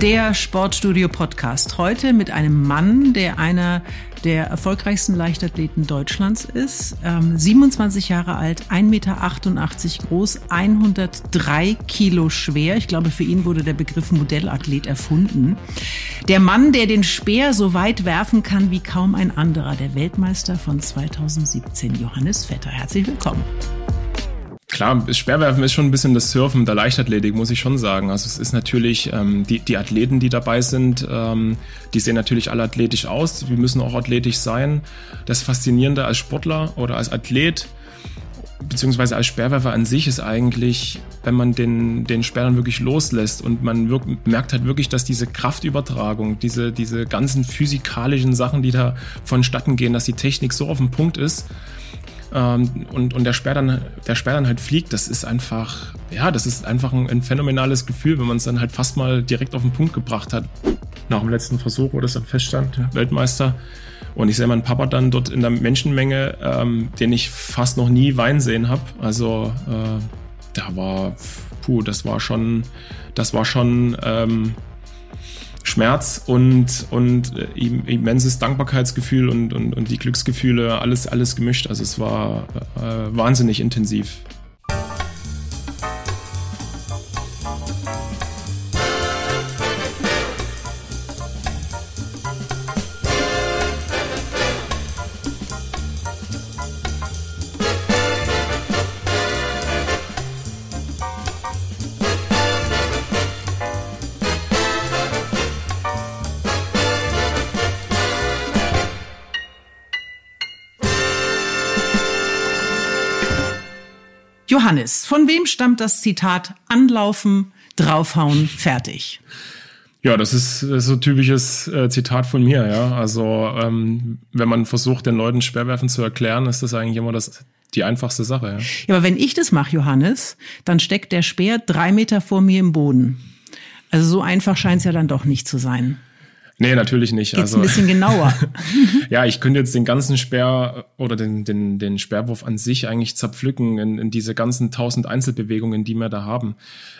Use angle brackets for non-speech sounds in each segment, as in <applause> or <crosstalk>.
der Sportstudio Podcast. Heute mit einem Mann, der einer der erfolgreichsten Leichtathleten Deutschlands ist. Ähm, 27 Jahre alt, 1,88 Meter groß, 103 Kilo schwer. Ich glaube, für ihn wurde der Begriff Modellathlet erfunden. Der Mann, der den Speer so weit werfen kann wie kaum ein anderer. Der Weltmeister von 2017, Johannes Vetter. Herzlich willkommen. Klar, Speerwerfen ist schon ein bisschen das Surfen der Leichtathletik, muss ich schon sagen. Also es ist natürlich, ähm, die, die Athleten, die dabei sind, ähm, die sehen natürlich alle athletisch aus. Wir müssen auch athletisch sein. Das Faszinierende als Sportler oder als Athlet, beziehungsweise als Speerwerfer an sich ist eigentlich, wenn man den, den Speer dann wirklich loslässt und man wirk, merkt halt wirklich, dass diese Kraftübertragung, diese, diese ganzen physikalischen Sachen, die da vonstatten gehen, dass die Technik so auf dem Punkt ist, ähm, und, und der Sperr dann, der Sperr dann halt fliegt, das ist einfach, ja, das ist einfach ein, ein phänomenales Gefühl, wenn man es dann halt fast mal direkt auf den Punkt gebracht hat. Nach dem letzten Versuch, wo das dann feststand, Weltmeister. Und ich sehe meinen Papa dann dort in der Menschenmenge, ähm, den ich fast noch nie weinen sehen habe. Also äh, da war, puh, das war schon, das war schon ähm, Schmerz und, und äh, immenses Dankbarkeitsgefühl und, und, und die Glücksgefühle, alles, alles gemischt. Also es war äh, wahnsinnig intensiv. Johannes, von wem stammt das Zitat Anlaufen, draufhauen, fertig? Ja, das ist, das ist so typisches äh, Zitat von mir, ja. Also ähm, wenn man versucht, den Leuten Sperrwerfen zu erklären, ist das eigentlich immer das die einfachste Sache, ja. Ja, aber wenn ich das mache, Johannes, dann steckt der Speer drei Meter vor mir im Boden. Also so einfach scheint es ja dann doch nicht zu sein. Nee, natürlich nicht. Geht's also, ein bisschen genauer. <laughs> ja, ich könnte jetzt den ganzen Sperr oder den, den, den Sperrwurf an sich eigentlich zerpflücken in, in diese ganzen tausend Einzelbewegungen, die wir da haben.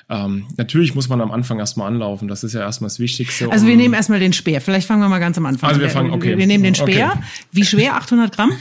Ähm, natürlich muss man am Anfang erstmal anlaufen. Das ist ja erstmal das Wichtigste. Also wir nehmen erstmal den Speer. Vielleicht fangen wir mal ganz am Anfang an. Also wir fangen, okay. Wir nehmen den Speer. Okay. Wie schwer? 800 Gramm?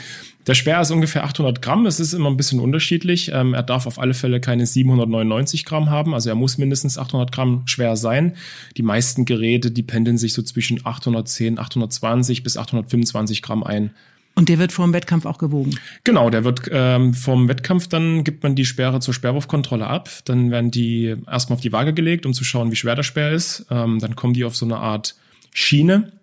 Der Speer ist ungefähr 800 Gramm. Es ist immer ein bisschen unterschiedlich. Ähm, er darf auf alle Fälle keine 799 Gramm haben. Also er muss mindestens 800 Gramm schwer sein. Die meisten Geräte, die pendeln sich so zwischen 810, 820 bis 825 Gramm ein. Und der wird vor dem Wettkampf auch gewogen? Genau, der wird ähm, vom Wettkampf, dann gibt man die Sperre zur Sperrwurfkontrolle ab. Dann werden die erstmal auf die Waage gelegt, um zu schauen, wie schwer der Speer ist. Ähm, dann kommen die auf so eine Art Schiene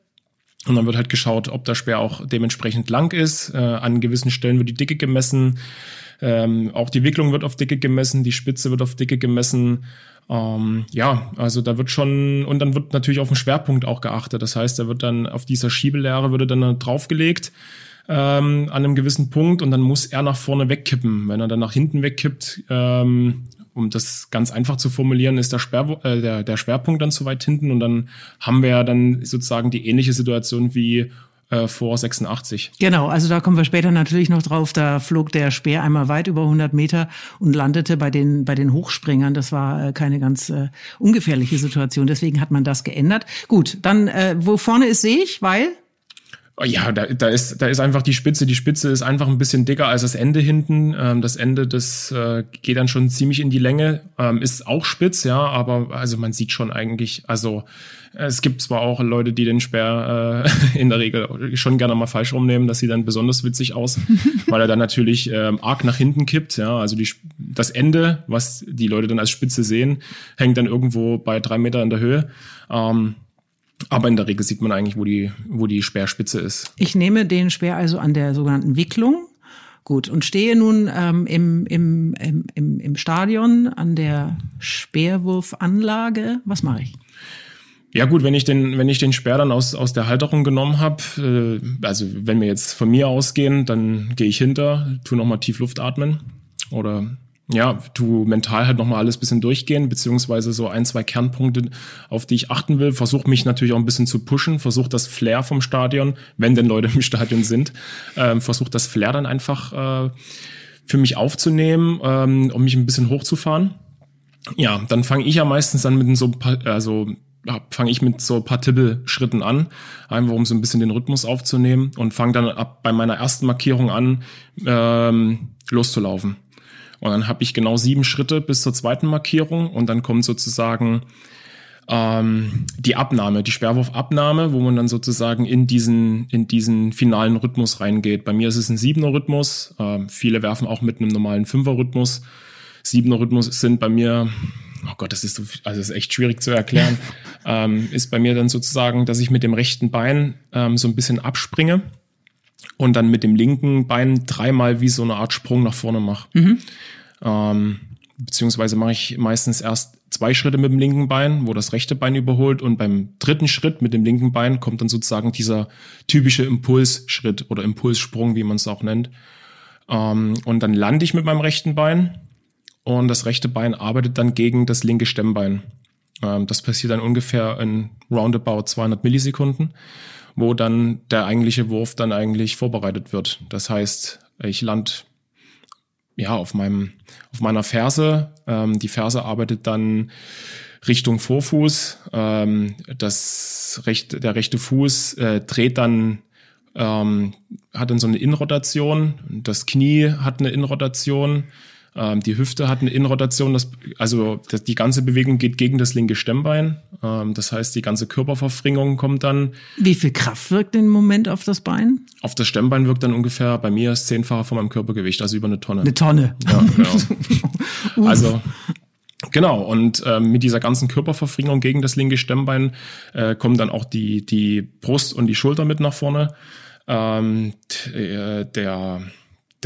und dann wird halt geschaut, ob der Speer auch dementsprechend lang ist. Äh, an gewissen Stellen wird die Dicke gemessen. Ähm, auch die Wicklung wird auf Dicke gemessen, die Spitze wird auf Dicke gemessen. Ähm, ja, also da wird schon, und dann wird natürlich auf den Schwerpunkt auch geachtet. Das heißt, da wird dann auf dieser Schiebelehre würde dann draufgelegt ähm, an einem gewissen Punkt und dann muss er nach vorne wegkippen. Wenn er dann nach hinten wegkippt, ähm, um das ganz einfach zu formulieren, ist der, Sperr, äh, der, der Schwerpunkt dann zu weit hinten und dann haben wir ja dann sozusagen die ähnliche Situation wie äh, vor 86. Genau, also da kommen wir später natürlich noch drauf. Da flog der Speer einmal weit über 100 Meter und landete bei den bei den Hochspringern. Das war äh, keine ganz äh, ungefährliche Situation. Deswegen hat man das geändert. Gut, dann äh, wo vorne ist sehe ich, weil ja, da, da, ist, da ist einfach die Spitze. Die Spitze ist einfach ein bisschen dicker als das Ende hinten. Ähm, das Ende, das äh, geht dann schon ziemlich in die Länge. Ähm, ist auch spitz, ja, aber also man sieht schon eigentlich, also es gibt zwar auch Leute, die den Speer äh, <laughs> in der Regel schon gerne mal falsch rumnehmen, das sieht dann besonders witzig aus, <laughs> weil er dann natürlich ähm, arg nach hinten kippt. Ja, also die, das Ende, was die Leute dann als Spitze sehen, hängt dann irgendwo bei drei Meter in der Höhe. Ähm, aber in der Regel sieht man eigentlich, wo die, wo die Speerspitze ist. Ich nehme den Speer also an der sogenannten Wicklung. Gut, und stehe nun ähm, im, im, im, im Stadion an der Speerwurfanlage. Was mache ich? Ja gut, wenn ich den, wenn ich den Speer dann aus, aus der Halterung genommen habe, äh, also wenn wir jetzt von mir ausgehen, dann gehe ich hinter, tu nochmal tief Luft atmen oder ja, du mental halt nochmal alles bisschen durchgehen, beziehungsweise so ein, zwei Kernpunkte, auf die ich achten will. Versuch mich natürlich auch ein bisschen zu pushen, versuch das Flair vom Stadion, wenn denn Leute im <laughs> Stadion sind, ähm, versuch das Flair dann einfach äh, für mich aufzunehmen, ähm, um mich ein bisschen hochzufahren. Ja, dann fange ich ja meistens an mit so, also fange ich mit so ein paar Tippelschritten an, einfach um so ein bisschen den Rhythmus aufzunehmen und fange dann ab bei meiner ersten Markierung an, ähm, loszulaufen. Und dann habe ich genau sieben Schritte bis zur zweiten Markierung und dann kommt sozusagen ähm, die Abnahme, die Sperrwurfabnahme, wo man dann sozusagen in diesen, in diesen finalen Rhythmus reingeht. Bei mir ist es ein siebener Rhythmus. Ähm, viele werfen auch mit einem normalen Fünfer Rhythmus. Siebener Rhythmus sind bei mir, oh Gott, das ist so, also das ist echt schwierig zu erklären, <laughs> ähm, ist bei mir dann sozusagen, dass ich mit dem rechten Bein ähm, so ein bisschen abspringe und dann mit dem linken Bein dreimal wie so eine Art Sprung nach vorne mache. Mhm. Ähm, beziehungsweise mache ich meistens erst zwei Schritte mit dem linken Bein, wo das rechte Bein überholt und beim dritten Schritt mit dem linken Bein kommt dann sozusagen dieser typische Impulsschritt oder Impulssprung, wie man es auch nennt. Ähm, und dann lande ich mit meinem rechten Bein und das rechte Bein arbeitet dann gegen das linke Stemmbein. Ähm, das passiert dann ungefähr in roundabout 200 Millisekunden, wo dann der eigentliche Wurf dann eigentlich vorbereitet wird. Das heißt, ich lande ja, auf meinem, auf meiner Ferse. Ähm, die Ferse arbeitet dann Richtung Vorfuß. Ähm, das rechte, der rechte Fuß äh, dreht dann, ähm, hat dann so eine Innenrotation. Das Knie hat eine Innenrotation. Ähm, die Hüfte hat eine Innenrotation, das, also das, die ganze Bewegung geht gegen das linke Stemmbein. Ähm, das heißt, die ganze Körperverfringung kommt dann. Wie viel Kraft wirkt im Moment auf das Bein? Auf das Stemmbein wirkt dann ungefähr bei mir das zehnfache von meinem Körpergewicht, also über eine Tonne. Eine Tonne. Ja, genau. <laughs> also Genau, und äh, mit dieser ganzen Körperverfringung gegen das linke Stemmbein äh, kommen dann auch die, die Brust und die Schulter mit nach vorne. Ähm, äh, der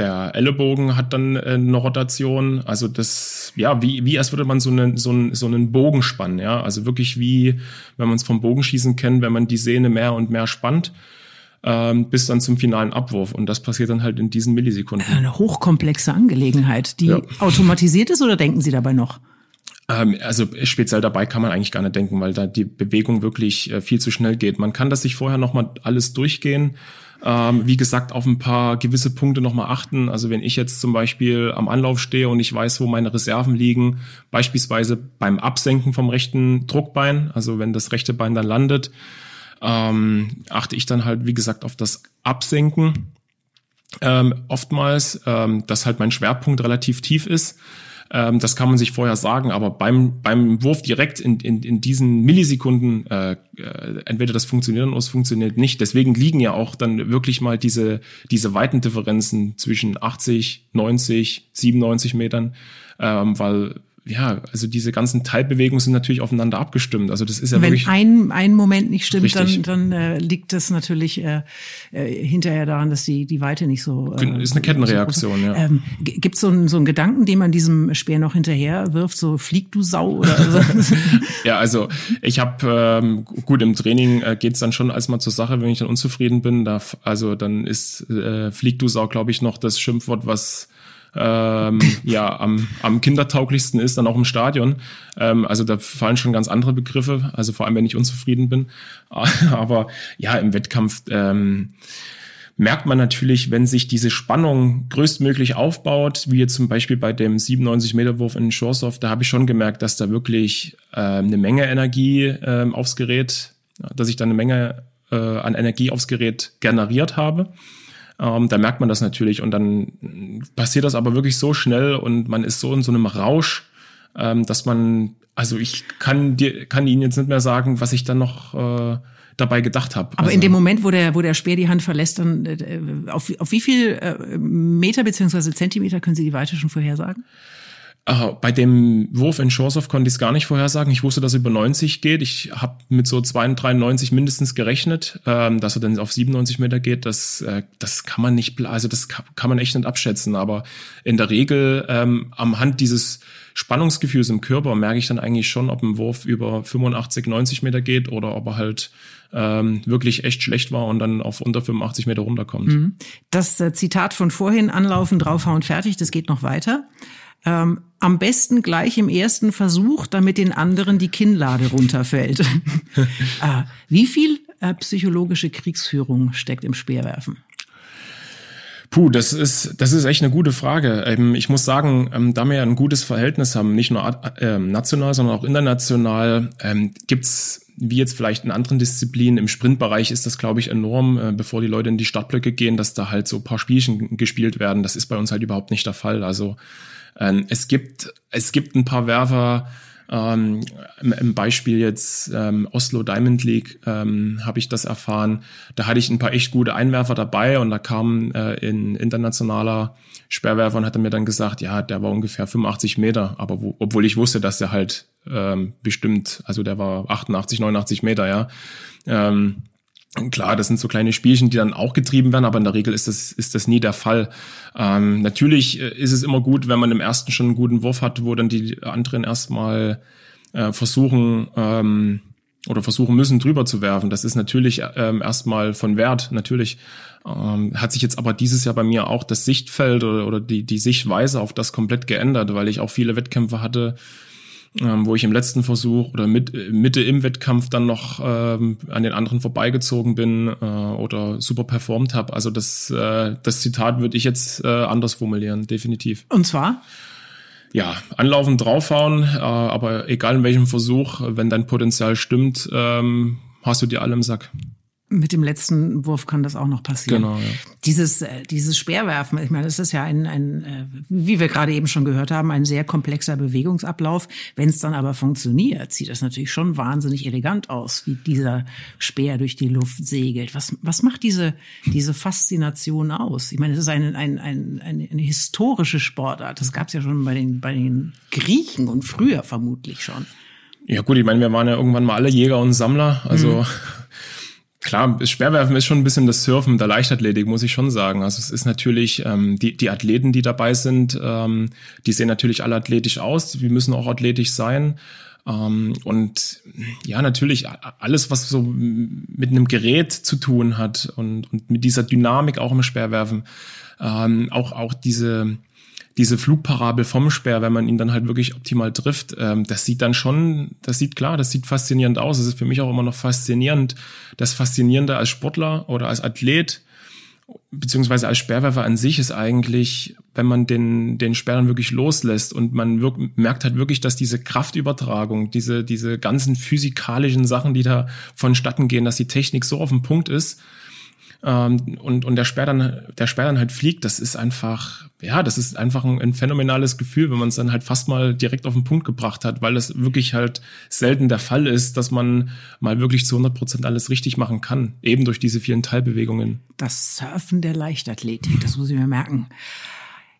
der Ellenbogen hat dann äh, eine Rotation. Also das, ja, wie, wie als würde man so einen, so einen, so einen Bogen spannen, ja. Also wirklich wie, wenn man es vom Bogenschießen kennt, wenn man die Sehne mehr und mehr spannt, ähm, bis dann zum finalen Abwurf. Und das passiert dann halt in diesen Millisekunden. Eine hochkomplexe Angelegenheit, die ja. automatisiert ist oder denken Sie dabei noch? Ähm, also speziell dabei kann man eigentlich gar nicht denken, weil da die Bewegung wirklich äh, viel zu schnell geht. Man kann das sich vorher nochmal alles durchgehen ähm, wie gesagt, auf ein paar gewisse Punkte nochmal achten. Also wenn ich jetzt zum Beispiel am Anlauf stehe und ich weiß, wo meine Reserven liegen, beispielsweise beim Absenken vom rechten Druckbein, also wenn das rechte Bein dann landet, ähm, achte ich dann halt, wie gesagt, auf das Absenken. Ähm, oftmals, ähm, dass halt mein Schwerpunkt relativ tief ist ähm, das kann man sich vorher sagen, aber beim, beim Wurf direkt in, in, in diesen Millisekunden, äh, äh, entweder das funktioniert oder es funktioniert nicht. Deswegen liegen ja auch dann wirklich mal diese, diese weiten Differenzen zwischen 80, 90, 97 Metern, ähm, weil ja, also diese ganzen Teilbewegungen sind natürlich aufeinander abgestimmt. Also das ist ja Wenn wirklich. Wenn ein, ein Moment nicht stimmt, richtig. dann, dann äh, liegt das natürlich äh, äh, hinterher daran, dass die, die Weite nicht so. Äh, ist eine Kettenreaktion, so ja. Ähm, Gibt es so, einen, so einen Gedanken, den man diesem Speer noch hinterher wirft, so flieg du Sau oder so? <laughs> ja, also ich habe ähm, gut im Training äh, geht's dann schon als mal zur Sache, wenn ich dann unzufrieden bin. Da, also dann ist äh, flieg du Sau, glaube ich, noch das Schimpfwort, was ähm, ja am, am kindertauglichsten ist, dann auch im Stadion. Ähm, also da fallen schon ganz andere Begriffe, also vor allem wenn ich unzufrieden bin. <laughs> Aber ja, im Wettkampf ähm, merkt man natürlich, wenn sich diese Spannung größtmöglich aufbaut, wie jetzt zum Beispiel bei dem 97-Meter-Wurf in Shoresoff, da habe ich schon gemerkt, dass da wirklich äh, eine Menge Energie äh, aufs Gerät, dass ich da eine Menge äh, an Energie aufs Gerät generiert habe. Ähm, da merkt man das natürlich und dann passiert das aber wirklich so schnell und man ist so in so einem Rausch, ähm, dass man, also ich kann dir, kann Ihnen jetzt nicht mehr sagen, was ich dann noch äh, dabei gedacht habe. Aber also, in dem Moment, wo der, wo der Speer die Hand verlässt, dann äh, auf, auf wie viel äh, Meter beziehungsweise Zentimeter können Sie die Weite schon vorhersagen? Uh, bei dem Wurf in Shorsoff konnte ich es gar nicht vorhersagen. Ich wusste, dass er über 90 geht. Ich habe mit so 92 mindestens gerechnet, ähm, dass er dann auf 97 Meter geht. Das, äh, das kann man nicht, also das kann, kann, man echt nicht abschätzen. Aber in der Regel ähm, am Hand dieses Spannungsgefühls im Körper merke ich dann eigentlich schon, ob ein Wurf über 85, 90 Meter geht oder ob er halt ähm, wirklich echt schlecht war und dann auf unter 85 Meter runterkommt. Mhm. Das äh, Zitat von vorhin, anlaufen, draufhauen, fertig, das geht noch weiter. Ähm, am besten gleich im ersten Versuch, damit den anderen die Kinnlade runterfällt. ah, <laughs> wie viel äh, psychologische Kriegsführung steckt im Speerwerfen? Puh, das ist, das ist echt eine gute Frage. Ähm, ich muss sagen, ähm, da wir ja ein gutes Verhältnis haben, nicht nur äh, national, sondern auch international, ähm, gibt's wie jetzt vielleicht in anderen Disziplinen. Im Sprintbereich ist das, glaube ich, enorm, äh, bevor die Leute in die Startblöcke gehen, dass da halt so ein paar Spielchen gespielt werden. Das ist bei uns halt überhaupt nicht der Fall. Also ähm, es gibt, es gibt ein paar Werfer, ähm, im, Beispiel jetzt ähm, Oslo Diamond League ähm, habe ich das erfahren. Da hatte ich ein paar echt gute Einwerfer dabei und da kam äh, in internationaler Sperrwerfer und hat er mir dann gesagt, ja, der war ungefähr 85 Meter, aber wo, obwohl ich wusste, dass der halt ähm, bestimmt, also der war 88, 89 Meter, ja. Ähm, Klar, das sind so kleine Spielchen, die dann auch getrieben werden, aber in der Regel ist das, ist das nie der Fall. Ähm, natürlich äh, ist es immer gut, wenn man im ersten schon einen guten Wurf hat, wo dann die anderen erstmal äh, versuchen ähm, oder versuchen müssen, drüber zu werfen. Das ist natürlich ähm, erstmal von Wert, natürlich. Ähm, hat sich jetzt aber dieses Jahr bei mir auch das Sichtfeld oder, oder die, die Sichtweise auf das komplett geändert, weil ich auch viele Wettkämpfe hatte, ähm, wo ich im letzten Versuch oder mit, Mitte im Wettkampf dann noch ähm, an den anderen vorbeigezogen bin äh, oder super performt habe. Also das, äh, das Zitat würde ich jetzt äh, anders formulieren, definitiv. Und zwar? Ja, anlaufen, draufhauen, äh, aber egal in welchem Versuch, wenn dein Potenzial stimmt, ähm, hast du dir alle im Sack mit dem letzten Wurf kann das auch noch passieren. Genau, ja. Dieses, äh, dieses Speerwerfen, ich meine, das ist ja ein, ein, äh, wie wir gerade eben schon gehört haben, ein sehr komplexer Bewegungsablauf. Wenn es dann aber funktioniert, sieht das natürlich schon wahnsinnig elegant aus, wie dieser Speer durch die Luft segelt. Was, was macht diese, diese Faszination aus? Ich meine, es ist eine, ein, ein, eine, eine historische Sportart. Das gab es ja schon bei den, bei den Griechen und früher vermutlich schon. Ja gut, ich meine, wir waren ja irgendwann mal alle Jäger und Sammler. Also mhm Klar, das Speerwerfen ist schon ein bisschen das Surfen der Leichtathletik, muss ich schon sagen. Also es ist natürlich, ähm, die, die Athleten, die dabei sind, ähm, die sehen natürlich alle athletisch aus, wir müssen auch athletisch sein. Ähm, und ja, natürlich alles, was so mit einem Gerät zu tun hat und, und mit dieser Dynamik auch im Speerwerfen, ähm, auch, auch diese, diese Flugparabel vom Speer, wenn man ihn dann halt wirklich optimal trifft, ähm, das sieht dann schon, das sieht klar, das sieht faszinierend aus. Es ist für mich auch immer noch faszinierend. Das Faszinierende als Sportler oder als Athlet, beziehungsweise als Speerwerfer an sich ist eigentlich, wenn man den, den Speer dann wirklich loslässt und man wirk, merkt halt wirklich, dass diese Kraftübertragung, diese, diese ganzen physikalischen Sachen, die da vonstatten gehen, dass die Technik so auf dem Punkt ist, ähm, und, und der Sperr dann, der Sperr dann halt fliegt, das ist einfach, ja, das ist einfach ein, ein phänomenales Gefühl, wenn man es dann halt fast mal direkt auf den Punkt gebracht hat, weil das wirklich halt selten der Fall ist, dass man mal wirklich zu 100 Prozent alles richtig machen kann, eben durch diese vielen Teilbewegungen. Das Surfen der Leichtathletik, das muss ich mir merken.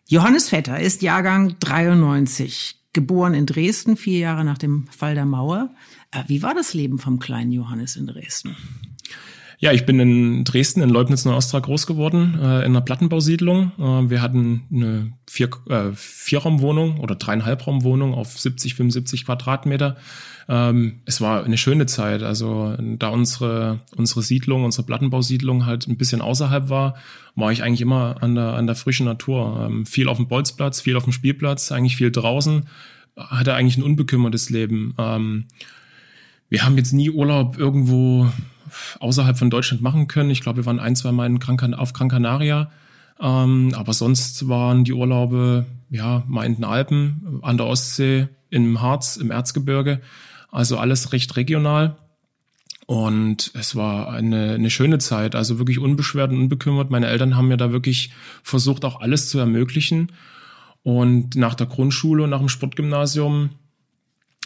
Johannes Vetter ist Jahrgang 93, geboren in Dresden, vier Jahre nach dem Fall der Mauer. Äh, wie war das Leben vom kleinen Johannes in Dresden? Ja, ich bin in Dresden, in Leubniz Ostra groß geworden, äh, in einer Plattenbausiedlung. Äh, wir hatten eine Vier, äh, Vierraumwohnung oder dreieinhalbraumwohnung auf 70, 75 Quadratmeter. Ähm, es war eine schöne Zeit. Also da unsere, unsere Siedlung, unsere Plattenbausiedlung halt ein bisschen außerhalb war, war ich eigentlich immer an der, an der frischen Natur. Ähm, viel auf dem Bolzplatz, viel auf dem Spielplatz, eigentlich viel draußen. Hatte eigentlich ein unbekümmertes Leben. Ähm, wir haben jetzt nie Urlaub irgendwo außerhalb von Deutschland machen können. Ich glaube, wir waren ein, zwei Mal Gran auf Gran Canaria. Ähm, aber sonst waren die Urlaube, ja, mal in den Alpen, an der Ostsee, im Harz, im Erzgebirge. Also alles recht regional. Und es war eine, eine schöne Zeit, also wirklich unbeschwert und unbekümmert. Meine Eltern haben mir da wirklich versucht, auch alles zu ermöglichen. Und nach der Grundschule und nach dem Sportgymnasium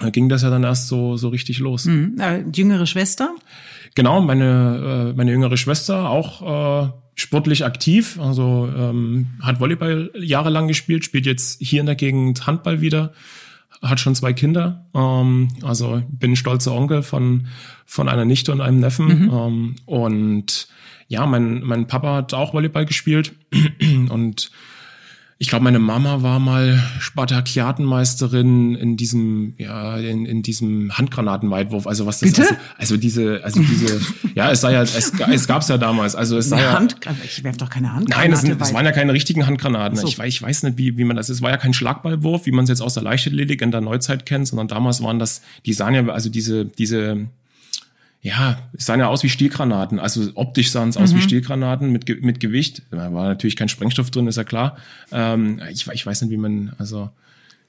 äh, ging das ja dann erst so, so richtig los. Mhm. Äh, jüngere Schwester? Genau, meine, äh, meine jüngere Schwester auch äh, sportlich aktiv, also ähm, hat Volleyball jahrelang gespielt, spielt jetzt hier in der Gegend Handball wieder, hat schon zwei Kinder, ähm, also bin stolzer Onkel von, von einer Nichte und einem Neffen. Mhm. Ähm, und ja, mein, mein Papa hat auch Volleyball gespielt <clears throat> und ich glaube, meine Mama war mal Spartakiatenmeisterin in diesem, ja, in, in diesem Handgranatenweitwurf. Also was das, Bitte? Also, also diese, also diese, ja, es sei ja, es, es gab's ja damals. Also es sei ja, Handgranate, ich werf doch keine Handgranaten. Nein, es, es waren ja keine richtigen Handgranaten. So. Ich, ich weiß nicht, wie, wie man das, es war ja kein Schlagballwurf, wie man es jetzt aus der Leichtathletik in der Neuzeit kennt, sondern damals waren das, die sahen ja, also diese, diese, ja, es sahen ja aus wie Stielgranaten. Also optisch sahen es mhm. aus wie mhm. Stielgranaten mit, mit Gewicht. Da war natürlich kein Sprengstoff drin, ist ja klar. Ähm, ich, ich weiß nicht, wie man, also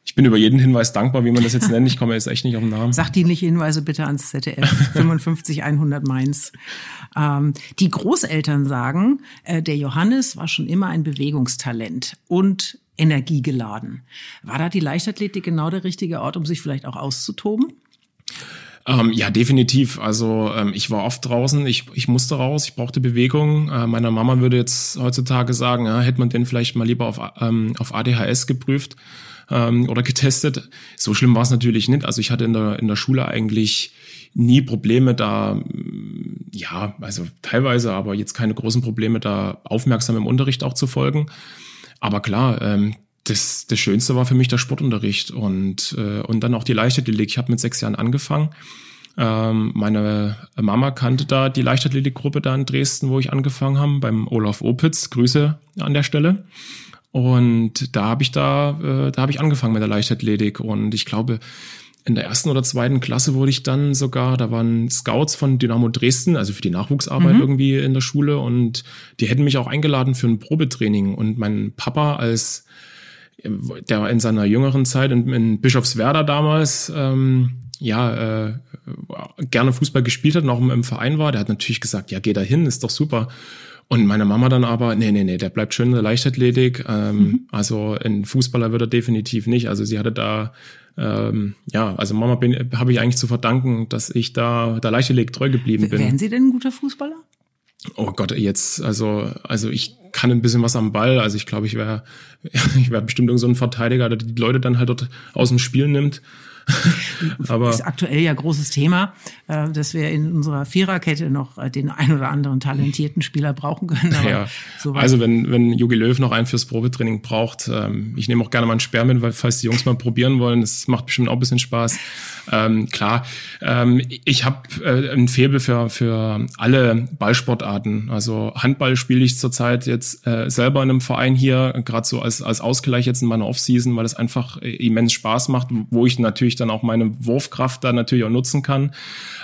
Ich bin über jeden Hinweis dankbar, wie man das jetzt nennt. Ich komme jetzt echt nicht auf den Namen. Sachdienliche Hinweise bitte ans ZDF 55 100 Mainz. Ähm, die Großeltern sagen, äh, der Johannes war schon immer ein Bewegungstalent und energiegeladen. War da die Leichtathletik genau der richtige Ort, um sich vielleicht auch auszutoben? Ähm, ja, definitiv. Also ähm, ich war oft draußen, ich, ich musste raus, ich brauchte Bewegung. Äh, meiner Mama würde jetzt heutzutage sagen, ja, hätte man den vielleicht mal lieber auf, ähm, auf ADHS geprüft ähm, oder getestet. So schlimm war es natürlich nicht. Also ich hatte in der, in der Schule eigentlich nie Probleme da, ja, also teilweise, aber jetzt keine großen Probleme da aufmerksam im Unterricht auch zu folgen. Aber klar, ähm, das, das Schönste war für mich der Sportunterricht und, äh, und dann auch die Leichtathletik. Ich habe mit sechs Jahren angefangen. Ähm, meine Mama kannte da die Leichtathletikgruppe da in Dresden, wo ich angefangen habe, beim Olaf Opitz. Grüße an der Stelle. Und da habe ich da, äh, da habe ich angefangen mit der Leichtathletik. Und ich glaube, in der ersten oder zweiten Klasse wurde ich dann sogar, da waren Scouts von Dynamo Dresden, also für die Nachwuchsarbeit mhm. irgendwie in der Schule und die hätten mich auch eingeladen für ein Probetraining. Und mein Papa als der in seiner jüngeren Zeit in, in Bischofswerda damals ähm, ja äh, gerne Fußball gespielt hat und auch im, Verein war, der hat natürlich gesagt, ja, geh da hin, ist doch super. Und meine Mama dann aber, nee, nee, nee, der bleibt schön in der Leichtathletik. Ähm, mhm. Also ein Fußballer wird er definitiv nicht. Also sie hatte da, ähm, ja, also Mama habe ich eigentlich zu verdanken, dass ich da der Leichtathletik treu geblieben bin. Wären Sie denn ein guter Fußballer? Oh Gott, jetzt, also, also ich kann ein bisschen was am Ball. Also ich glaube, ich wäre, <laughs> ich wäre bestimmt irgend so ein Verteidiger, der die Leute dann halt dort aus dem Spiel nimmt. <laughs> Aber ist aktuell ja großes Thema, äh, dass wir in unserer Viererkette noch äh, den ein oder anderen talentierten Spieler brauchen können. ja. So also wenn, wenn Jogi Löw noch einen fürs Probetraining braucht, ähm, ich nehme auch gerne mal einen Sperr mit, weil falls die Jungs mal probieren wollen, das macht bestimmt auch ein bisschen Spaß. Ähm, klar, ähm, ich habe äh, ein Faible für, für alle Ballsportarten. Also Handball spiele ich zurzeit jetzt selber in einem Verein hier, gerade so als, als Ausgleich jetzt in meiner Offseason, weil es einfach immens Spaß macht, wo ich natürlich dann auch meine Wurfkraft da natürlich auch nutzen kann.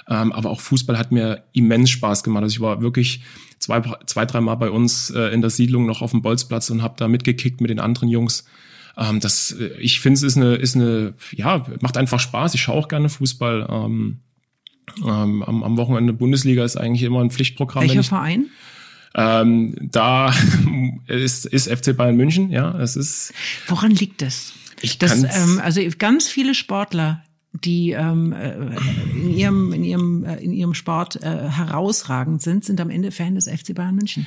Ähm, aber auch Fußball hat mir immens Spaß gemacht. Also ich war wirklich zwei, zwei dreimal bei uns äh, in der Siedlung noch auf dem Bolzplatz und habe da mitgekickt mit den anderen Jungs. Ähm, das, äh, ich finde, es ist eine, ist eine, ja, macht einfach Spaß. Ich schaue auch gerne Fußball. Ähm, ähm, am, am Wochenende Bundesliga ist eigentlich immer ein Pflichtprogramm. Welcher Verein? Ähm, da <laughs> ist, ist FC Bayern München, ja. Es ist. Woran liegt das? Ich das, ähm, also ganz viele Sportler, die ähm, äh, in ihrem in ihrem äh, in ihrem Sport äh, herausragend sind, sind am Ende Fan des FC Bayern München.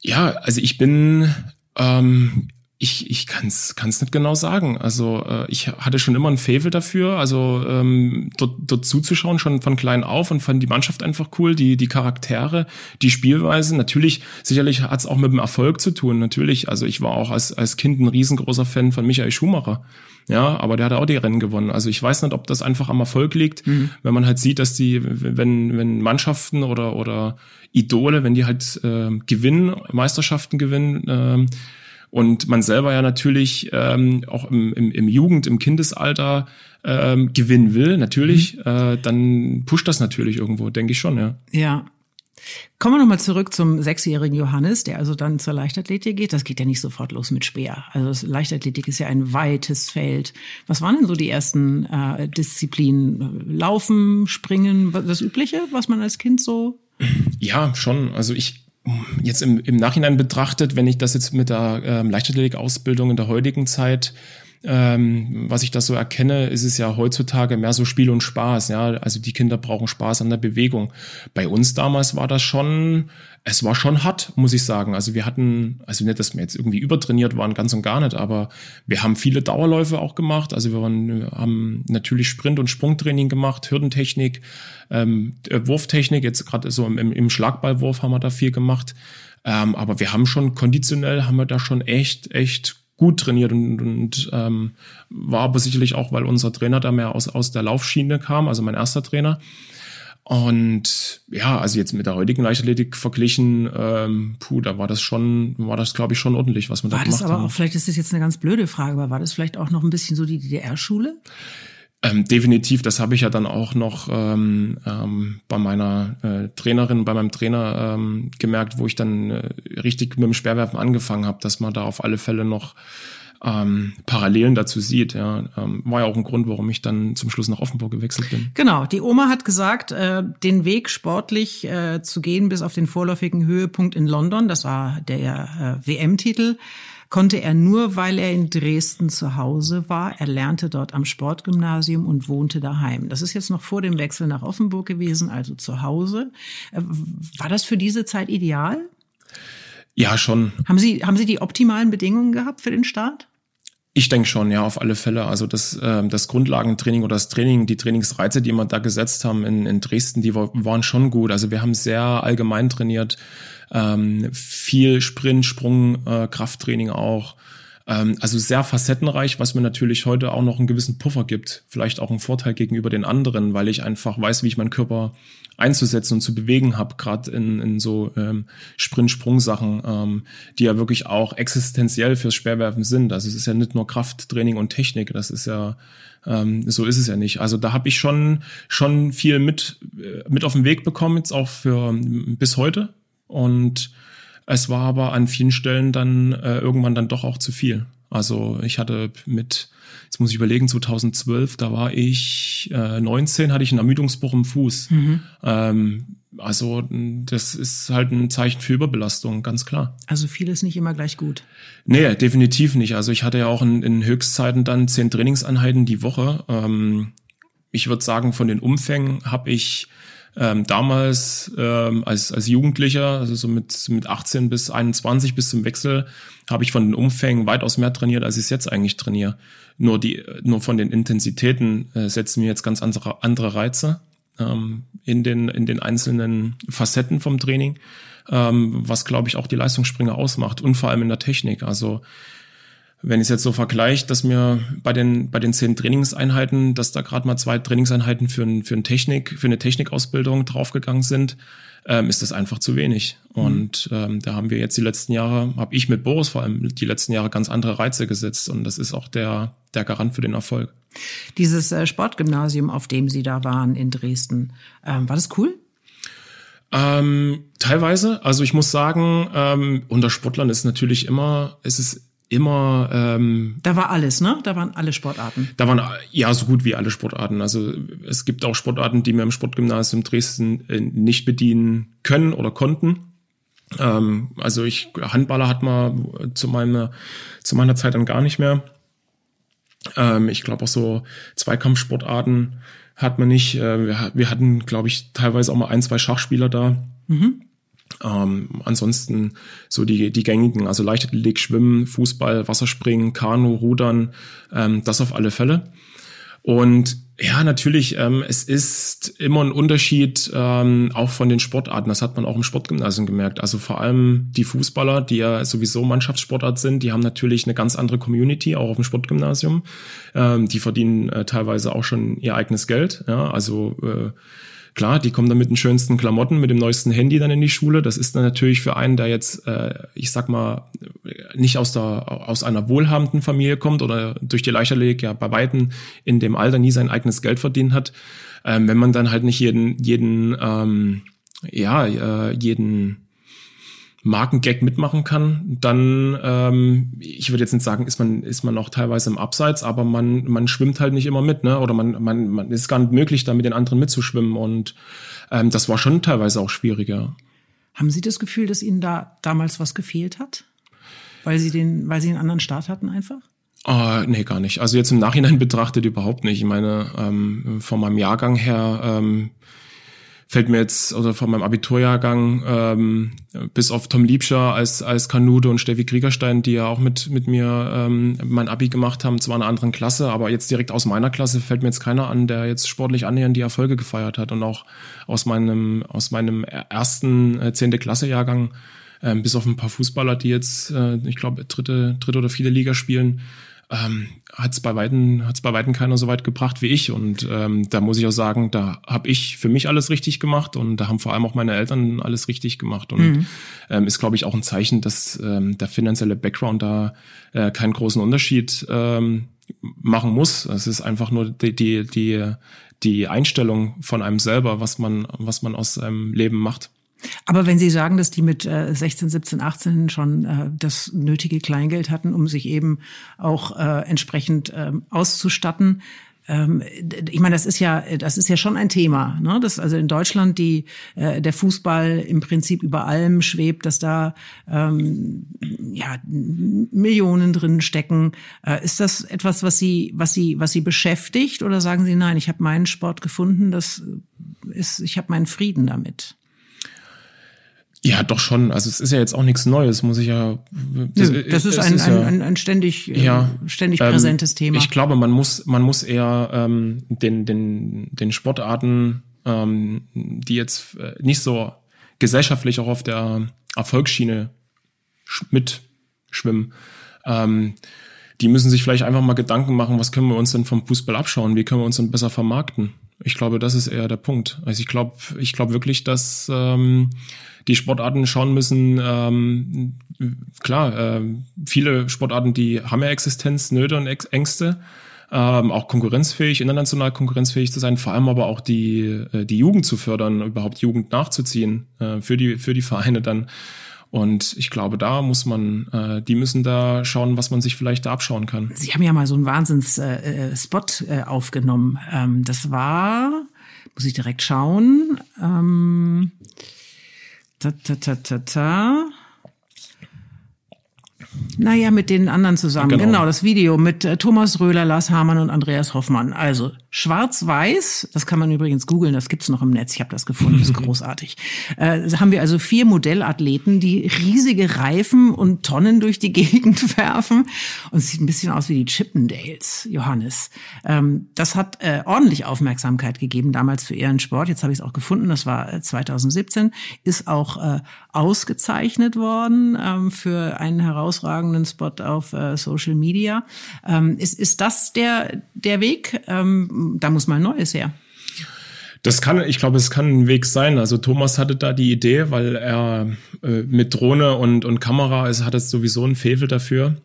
Ja, also ich bin ähm, ich, ich kann es nicht genau sagen. Also äh, ich hatte schon immer ein Faible dafür, also ähm, dort, dort zuzuschauen, schon von klein auf und fand die Mannschaft einfach cool, die, die Charaktere, die Spielweise. Natürlich, sicherlich hat es auch mit dem Erfolg zu tun, natürlich. Also ich war auch als, als Kind ein riesengroßer Fan von Michael Schumacher. Ja, aber der hat auch die Rennen gewonnen. Also ich weiß nicht, ob das einfach am Erfolg liegt, mhm. wenn man halt sieht, dass die, wenn, wenn Mannschaften oder, oder Idole, wenn die halt äh, gewinnen, Meisterschaften gewinnen, äh, und man selber ja natürlich ähm, auch im, im, im Jugend, im Kindesalter ähm, gewinnen will, natürlich, mhm. äh, dann pusht das natürlich irgendwo, denke ich schon, ja. Ja, Kommen wir nochmal zurück zum sechsjährigen Johannes, der also dann zur Leichtathletik geht. Das geht ja nicht sofort los mit Speer. Also Leichtathletik ist ja ein weites Feld. Was waren denn so die ersten äh, Disziplinen? Laufen, Springen, das Übliche, was man als Kind so? Ja, schon. Also ich jetzt im, im Nachhinein betrachtet, wenn ich das jetzt mit der ähm, Leichtathletik-Ausbildung in der heutigen Zeit ähm, was ich da so erkenne, ist es ja heutzutage mehr so Spiel und Spaß. Ja, also die Kinder brauchen Spaß an der Bewegung. Bei uns damals war das schon, es war schon hart, muss ich sagen. Also wir hatten, also nicht, dass wir jetzt irgendwie übertrainiert waren, ganz und gar nicht, aber wir haben viele Dauerläufe auch gemacht. Also wir, waren, haben natürlich Sprint- und Sprungtraining gemacht, Hürdentechnik, ähm, Wurftechnik. Jetzt gerade so im, im Schlagballwurf haben wir da viel gemacht. Ähm, aber wir haben schon konditionell haben wir da schon echt, echt gut trainiert und, und ähm, war aber sicherlich auch, weil unser Trainer da mehr aus, aus der Laufschiene kam, also mein erster Trainer. Und ja, also jetzt mit der heutigen Leichtathletik verglichen, ähm, puh, da war das schon, war das glaube ich schon ordentlich, was man war da gemacht hat. War das aber auch, vielleicht ist das jetzt eine ganz blöde Frage, aber war das vielleicht auch noch ein bisschen so die DDR-Schule? Ähm, definitiv, das habe ich ja dann auch noch ähm, ähm, bei meiner äh, Trainerin, bei meinem Trainer ähm, gemerkt, wo ich dann äh, richtig mit dem Speerwerfen angefangen habe, dass man da auf alle Fälle noch ähm, Parallelen dazu sieht. Ja. Ähm, war ja auch ein Grund, warum ich dann zum Schluss nach Offenburg gewechselt bin. Genau, die Oma hat gesagt, äh, den Weg sportlich äh, zu gehen bis auf den vorläufigen Höhepunkt in London, das war der äh, WM-Titel, konnte er nur, weil er in Dresden zu Hause war. Er lernte dort am Sportgymnasium und wohnte daheim. Das ist jetzt noch vor dem Wechsel nach Offenburg gewesen, also zu Hause. Äh, war das für diese Zeit ideal? Ja, schon. Haben Sie, haben Sie die optimalen Bedingungen gehabt für den Start? Ich denke schon, ja, auf alle Fälle. Also das, äh, das Grundlagentraining oder das Training, die Trainingsreize, die wir da gesetzt haben in, in Dresden, die war, waren schon gut. Also wir haben sehr allgemein trainiert, ähm, viel Sprint, Sprung, äh, Krafttraining auch. Ähm, also sehr facettenreich, was mir natürlich heute auch noch einen gewissen Puffer gibt. Vielleicht auch einen Vorteil gegenüber den anderen, weil ich einfach weiß, wie ich meinen Körper einzusetzen und zu bewegen habe, gerade in, in so ähm, Sprint-Sprung-Sachen, ähm, die ja wirklich auch existenziell fürs Speerwerfen sind. Also es ist ja nicht nur Krafttraining und Technik, das ist ja ähm, so ist es ja nicht. Also da habe ich schon schon viel mit äh, mit auf den Weg bekommen jetzt auch für bis heute und es war aber an vielen Stellen dann äh, irgendwann dann doch auch zu viel. Also ich hatte mit, jetzt muss ich überlegen, 2012, da war ich äh, 19, hatte ich einen Ermüdungsbruch im Fuß. Mhm. Ähm, also das ist halt ein Zeichen für Überbelastung, ganz klar. Also viel ist nicht immer gleich gut. Nee, definitiv nicht. Also ich hatte ja auch in, in Höchstzeiten dann zehn Trainingseinheiten die Woche. Ähm, ich würde sagen, von den Umfängen habe ich ähm, damals ähm, als, als Jugendlicher, also so mit, mit 18 bis 21 bis zum Wechsel, habe ich von den Umfängen weitaus mehr trainiert, als ich es jetzt eigentlich trainiere. Nur die, nur von den Intensitäten äh, setzen mir jetzt ganz andere, andere Reize ähm, in den in den einzelnen Facetten vom Training, ähm, was glaube ich auch die Leistungsspringer ausmacht und vor allem in der Technik. Also wenn ich es jetzt so vergleiche, dass mir bei den bei den zehn Trainingseinheiten, dass da gerade mal zwei Trainingseinheiten für, ein, für, ein Technik, für eine Technikausbildung draufgegangen sind, ähm, ist das einfach zu wenig. Mhm. Und ähm, da haben wir jetzt die letzten Jahre, habe ich mit Boris vor allem die letzten Jahre ganz andere Reize gesetzt und das ist auch der der Garant für den Erfolg. Dieses äh, Sportgymnasium, auf dem Sie da waren in Dresden, ähm, war das cool? Ähm, teilweise. Also ich muss sagen, ähm, unter Sportlern ist natürlich immer, ist es immer. Ähm, da war alles, ne? Da waren alle Sportarten. Da waren ja so gut wie alle Sportarten. Also es gibt auch Sportarten, die wir im Sportgymnasium Dresden äh, nicht bedienen können oder konnten. Ähm, also ich Handballer hat man zu meiner zu meiner Zeit dann gar nicht mehr. Ähm, ich glaube auch so Zweikampfsportarten hat man nicht. Äh, wir, wir hatten, glaube ich, teilweise auch mal ein, zwei Schachspieler da. Mhm. Ähm, ansonsten so die, die gängigen, also Leichtathletik, Schwimmen, Fußball, Wasserspringen, Kanu, Rudern, ähm, das auf alle Fälle. Und ja, natürlich, ähm, es ist immer ein Unterschied ähm, auch von den Sportarten. Das hat man auch im Sportgymnasium gemerkt. Also vor allem die Fußballer, die ja sowieso Mannschaftssportart sind, die haben natürlich eine ganz andere Community, auch auf dem Sportgymnasium. Ähm, die verdienen äh, teilweise auch schon ihr eigenes Geld. Ja, also äh, Klar, die kommen dann mit den schönsten Klamotten, mit dem neuesten Handy dann in die Schule. Das ist dann natürlich für einen, der jetzt, äh, ich sag mal, nicht aus der aus einer wohlhabenden Familie kommt oder durch die Leichtathletik ja bei weitem in dem Alter nie sein eigenes Geld verdient hat, ähm, wenn man dann halt nicht jeden jeden ähm, ja äh, jeden Markengag mitmachen kann, dann, ähm, ich würde jetzt nicht sagen, ist man, ist man auch teilweise im Abseits, aber man, man schwimmt halt nicht immer mit, ne? Oder man, man, man ist gar nicht möglich, da mit den anderen mitzuschwimmen. Und ähm, das war schon teilweise auch schwieriger. Haben Sie das Gefühl, dass Ihnen da damals was gefehlt hat? Weil Sie den, weil Sie einen anderen Start hatten einfach? Uh, nee, gar nicht. Also jetzt im Nachhinein <laughs> betrachtet überhaupt nicht. Ich meine, ähm, von meinem Jahrgang her ähm, fällt mir jetzt, oder von meinem Abiturjahrgang, ähm, bis auf Tom Liebscher als, als Kanude und Steffi Kriegerstein, die ja auch mit, mit mir ähm, mein Abi gemacht haben, zwar in einer anderen Klasse, aber jetzt direkt aus meiner Klasse fällt mir jetzt keiner an, der jetzt sportlich annähernd die Erfolge gefeiert hat. Und auch aus meinem, aus meinem ersten äh, zehnte Klasse-Jahrgang, ähm, bis auf ein paar Fußballer, die jetzt, äh, ich glaube, dritte, dritte oder vierte Liga spielen, ähm, hat es bei weitem hat's bei weitem keiner so weit gebracht wie ich und ähm, da muss ich auch sagen, da habe ich für mich alles richtig gemacht und da haben vor allem auch meine Eltern alles richtig gemacht und mhm. ähm, ist glaube ich auch ein Zeichen, dass ähm, der finanzielle Background da äh, keinen großen Unterschied ähm, machen muss. Es ist einfach nur die die die die Einstellung von einem selber, was man was man aus seinem Leben macht. Aber wenn Sie sagen, dass die mit äh, 16, 17, 18 schon äh, das nötige Kleingeld hatten, um sich eben auch äh, entsprechend äh, auszustatten, ähm, ich meine, das ist ja, das ist ja schon ein Thema, ne? dass also in Deutschland die äh, der Fußball im Prinzip über allem schwebt, dass da ähm, ja Millionen drin stecken. Ist das etwas, was Sie, was Sie, was Sie beschäftigt, oder sagen Sie nein? Ich habe meinen Sport gefunden, das ist, ich habe meinen Frieden damit. Ja, doch schon. Also es ist ja jetzt auch nichts Neues, muss ich ja. Das, Nö, das ist, ein, ist ein, ein, ein, ständig, äh, ja, ständig ähm, präsentes Thema. Ich glaube, man muss, man muss eher ähm, den, den, den Sportarten, ähm, die jetzt äh, nicht so gesellschaftlich auch auf der Erfolgsschiene mitschwimmen, ähm, die müssen sich vielleicht einfach mal Gedanken machen, was können wir uns denn vom Fußball abschauen, wie können wir uns denn besser vermarkten. Ich glaube, das ist eher der Punkt. Also ich glaube, ich glaube wirklich, dass ähm, die Sportarten schauen müssen, ähm, klar, äh, viele Sportarten, die haben ja Existenznöte und Ängste, ähm, auch konkurrenzfähig, international konkurrenzfähig zu sein, vor allem aber auch die, äh, die Jugend zu fördern, überhaupt Jugend nachzuziehen äh, für, die, für die Vereine dann. Und ich glaube, da muss man, äh, die müssen da schauen, was man sich vielleicht da abschauen kann. Sie haben ja mal so einen Wahnsinns-Spot äh, äh, aufgenommen. Ähm, das war, muss ich direkt schauen. Ähm Ta, ta, ta, ta, ta. Naja, mit den anderen zusammen. Genau, genau das Video mit äh, Thomas Röhler, Lars Hamann und Andreas Hoffmann. Also schwarz-weiß, das kann man übrigens googeln, das gibt's noch im Netz, ich habe das gefunden, das ist <laughs> großartig. Äh, haben wir also vier Modellathleten, die riesige Reifen und Tonnen durch die Gegend <laughs> werfen. Und es sieht ein bisschen aus wie die Chippendales, Johannes. Ähm, das hat äh, ordentlich Aufmerksamkeit gegeben damals für ihren Sport. Jetzt habe ich es auch gefunden, das war 2017, äh, ist auch äh, ausgezeichnet worden ähm, für einen herausragenden herausragenden Spot auf äh, Social Media. Ähm, ist, ist das der, der Weg? Ähm, da muss mal Neues her. Das kann, ich glaube, es kann ein Weg sein. Also Thomas hatte da die Idee, weil er äh, mit Drohne und, und Kamera, also hat es sowieso ein Fevel dafür.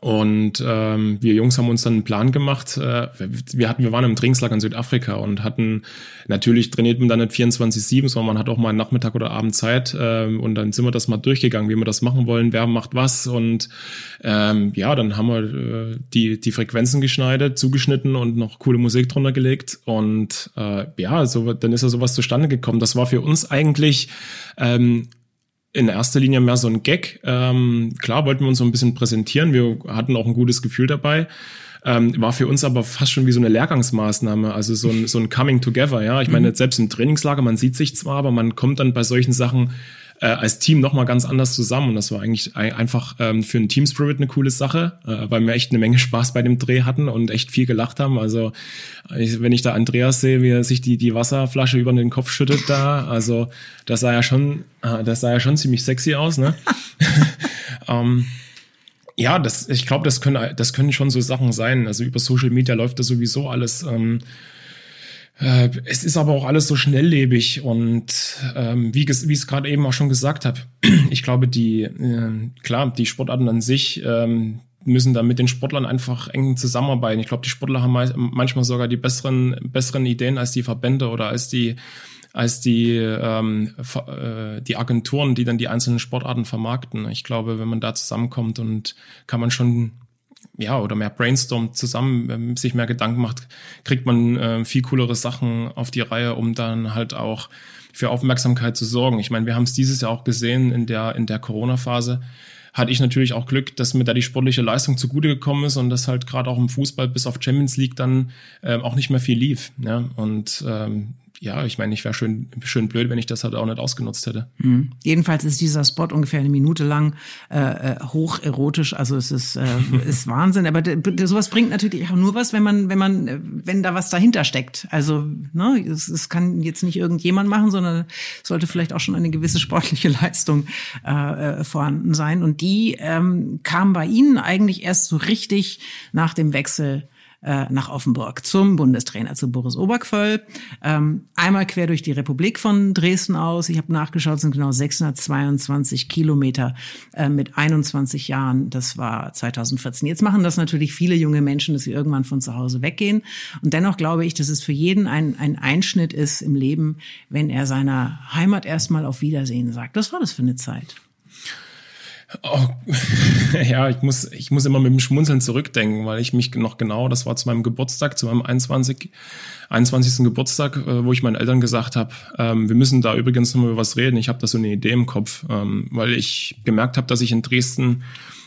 Und ähm, wir Jungs haben uns dann einen Plan gemacht. Äh, wir hatten, wir waren im Trainingslager in Südafrika und hatten natürlich trainiert man dann nicht 24/7, sondern man hat auch mal einen Nachmittag oder Abend Zeit. Äh, und dann sind wir das mal durchgegangen, wie wir das machen wollen, wer macht was. Und ähm, ja, dann haben wir äh, die die Frequenzen geschneidet, zugeschnitten und noch coole Musik drunter gelegt. Und äh, ja, so dann ist ja sowas zustande gekommen. Das war für uns eigentlich ähm, in erster Linie mehr so ein Gag. Ähm, klar wollten wir uns so ein bisschen präsentieren. Wir hatten auch ein gutes Gefühl dabei. Ähm, war für uns aber fast schon wie so eine Lehrgangsmaßnahme, also so ein, so ein Coming Together, ja. Ich meine, mhm. selbst im Trainingslager, man sieht sich zwar, aber man kommt dann bei solchen Sachen äh, als Team nochmal ganz anders zusammen. Und das war eigentlich einfach ähm, für einen Team Spirit eine coole Sache, äh, weil wir echt eine Menge Spaß bei dem Dreh hatten und echt viel gelacht haben. Also ich, wenn ich da Andreas sehe, wie er sich die, die Wasserflasche über den Kopf schüttet da, also das sah ja schon, äh, das sah ja schon ziemlich sexy aus, ne? <laughs> ähm, ja, das, ich glaube, das können, das können schon so Sachen sein. Also über Social Media läuft das sowieso alles. Ähm, äh, es ist aber auch alles so schnelllebig und ähm, wie, wie es gerade eben auch schon gesagt habe, <clears throat> ich glaube, die, äh, klar, die Sportarten an sich ähm, müssen da mit den Sportlern einfach eng zusammenarbeiten. Ich glaube, die Sportler haben manchmal sogar die besseren, besseren Ideen als die Verbände oder als die als die, ähm, äh, die Agenturen, die dann die einzelnen Sportarten vermarkten. Ich glaube, wenn man da zusammenkommt und kann man schon ja, oder mehr brainstorm zusammen, ähm, sich mehr Gedanken macht, kriegt man äh, viel coolere Sachen auf die Reihe, um dann halt auch für Aufmerksamkeit zu sorgen. Ich meine, wir haben es dieses Jahr auch gesehen in der, in der Corona-Phase. Hatte ich natürlich auch Glück, dass mir da die sportliche Leistung zugute gekommen ist und dass halt gerade auch im Fußball bis auf Champions League dann äh, auch nicht mehr viel lief. Ja? Und ähm, ja, ich meine, ich wäre schön, schön blöd, wenn ich das halt auch nicht ausgenutzt hätte. Mhm. Jedenfalls ist dieser Spot ungefähr eine Minute lang äh, äh hoch erotisch, also es ist, äh, <laughs> ist Wahnsinn. Aber sowas bringt natürlich auch nur was, wenn man, wenn man, wenn da was dahinter steckt. Also, ne, es, es kann jetzt nicht irgendjemand machen, sondern sollte vielleicht auch schon eine gewisse sportliche <laughs> Leistung äh, äh, vorhanden sein. Und die ähm, kam bei Ihnen eigentlich erst so richtig nach dem Wechsel äh, nach Offenburg zum Bundestrainer, zu Boris Obergvöll. Ähm, einmal quer durch die Republik von Dresden aus. Ich habe nachgeschaut, sind genau 622 Kilometer äh, mit 21 Jahren. Das war 2014. Jetzt machen das natürlich viele junge Menschen, dass sie irgendwann von zu Hause weggehen. Und dennoch glaube ich, dass es für jeden ein, ein Einschnitt ist im Leben, wenn er seiner Heimat erstmal auf Wiedersehen sagt. Was war das für eine Zeit? Oh, <laughs> ja, ich muss, ich muss immer mit dem Schmunzeln zurückdenken, weil ich mich noch genau, das war zu meinem Geburtstag, zu meinem 21, 21. Geburtstag, äh, wo ich meinen Eltern gesagt habe, ähm, wir müssen da übrigens nochmal über was reden. Ich habe da so eine Idee im Kopf, ähm, weil ich gemerkt habe, dass ich in Dresden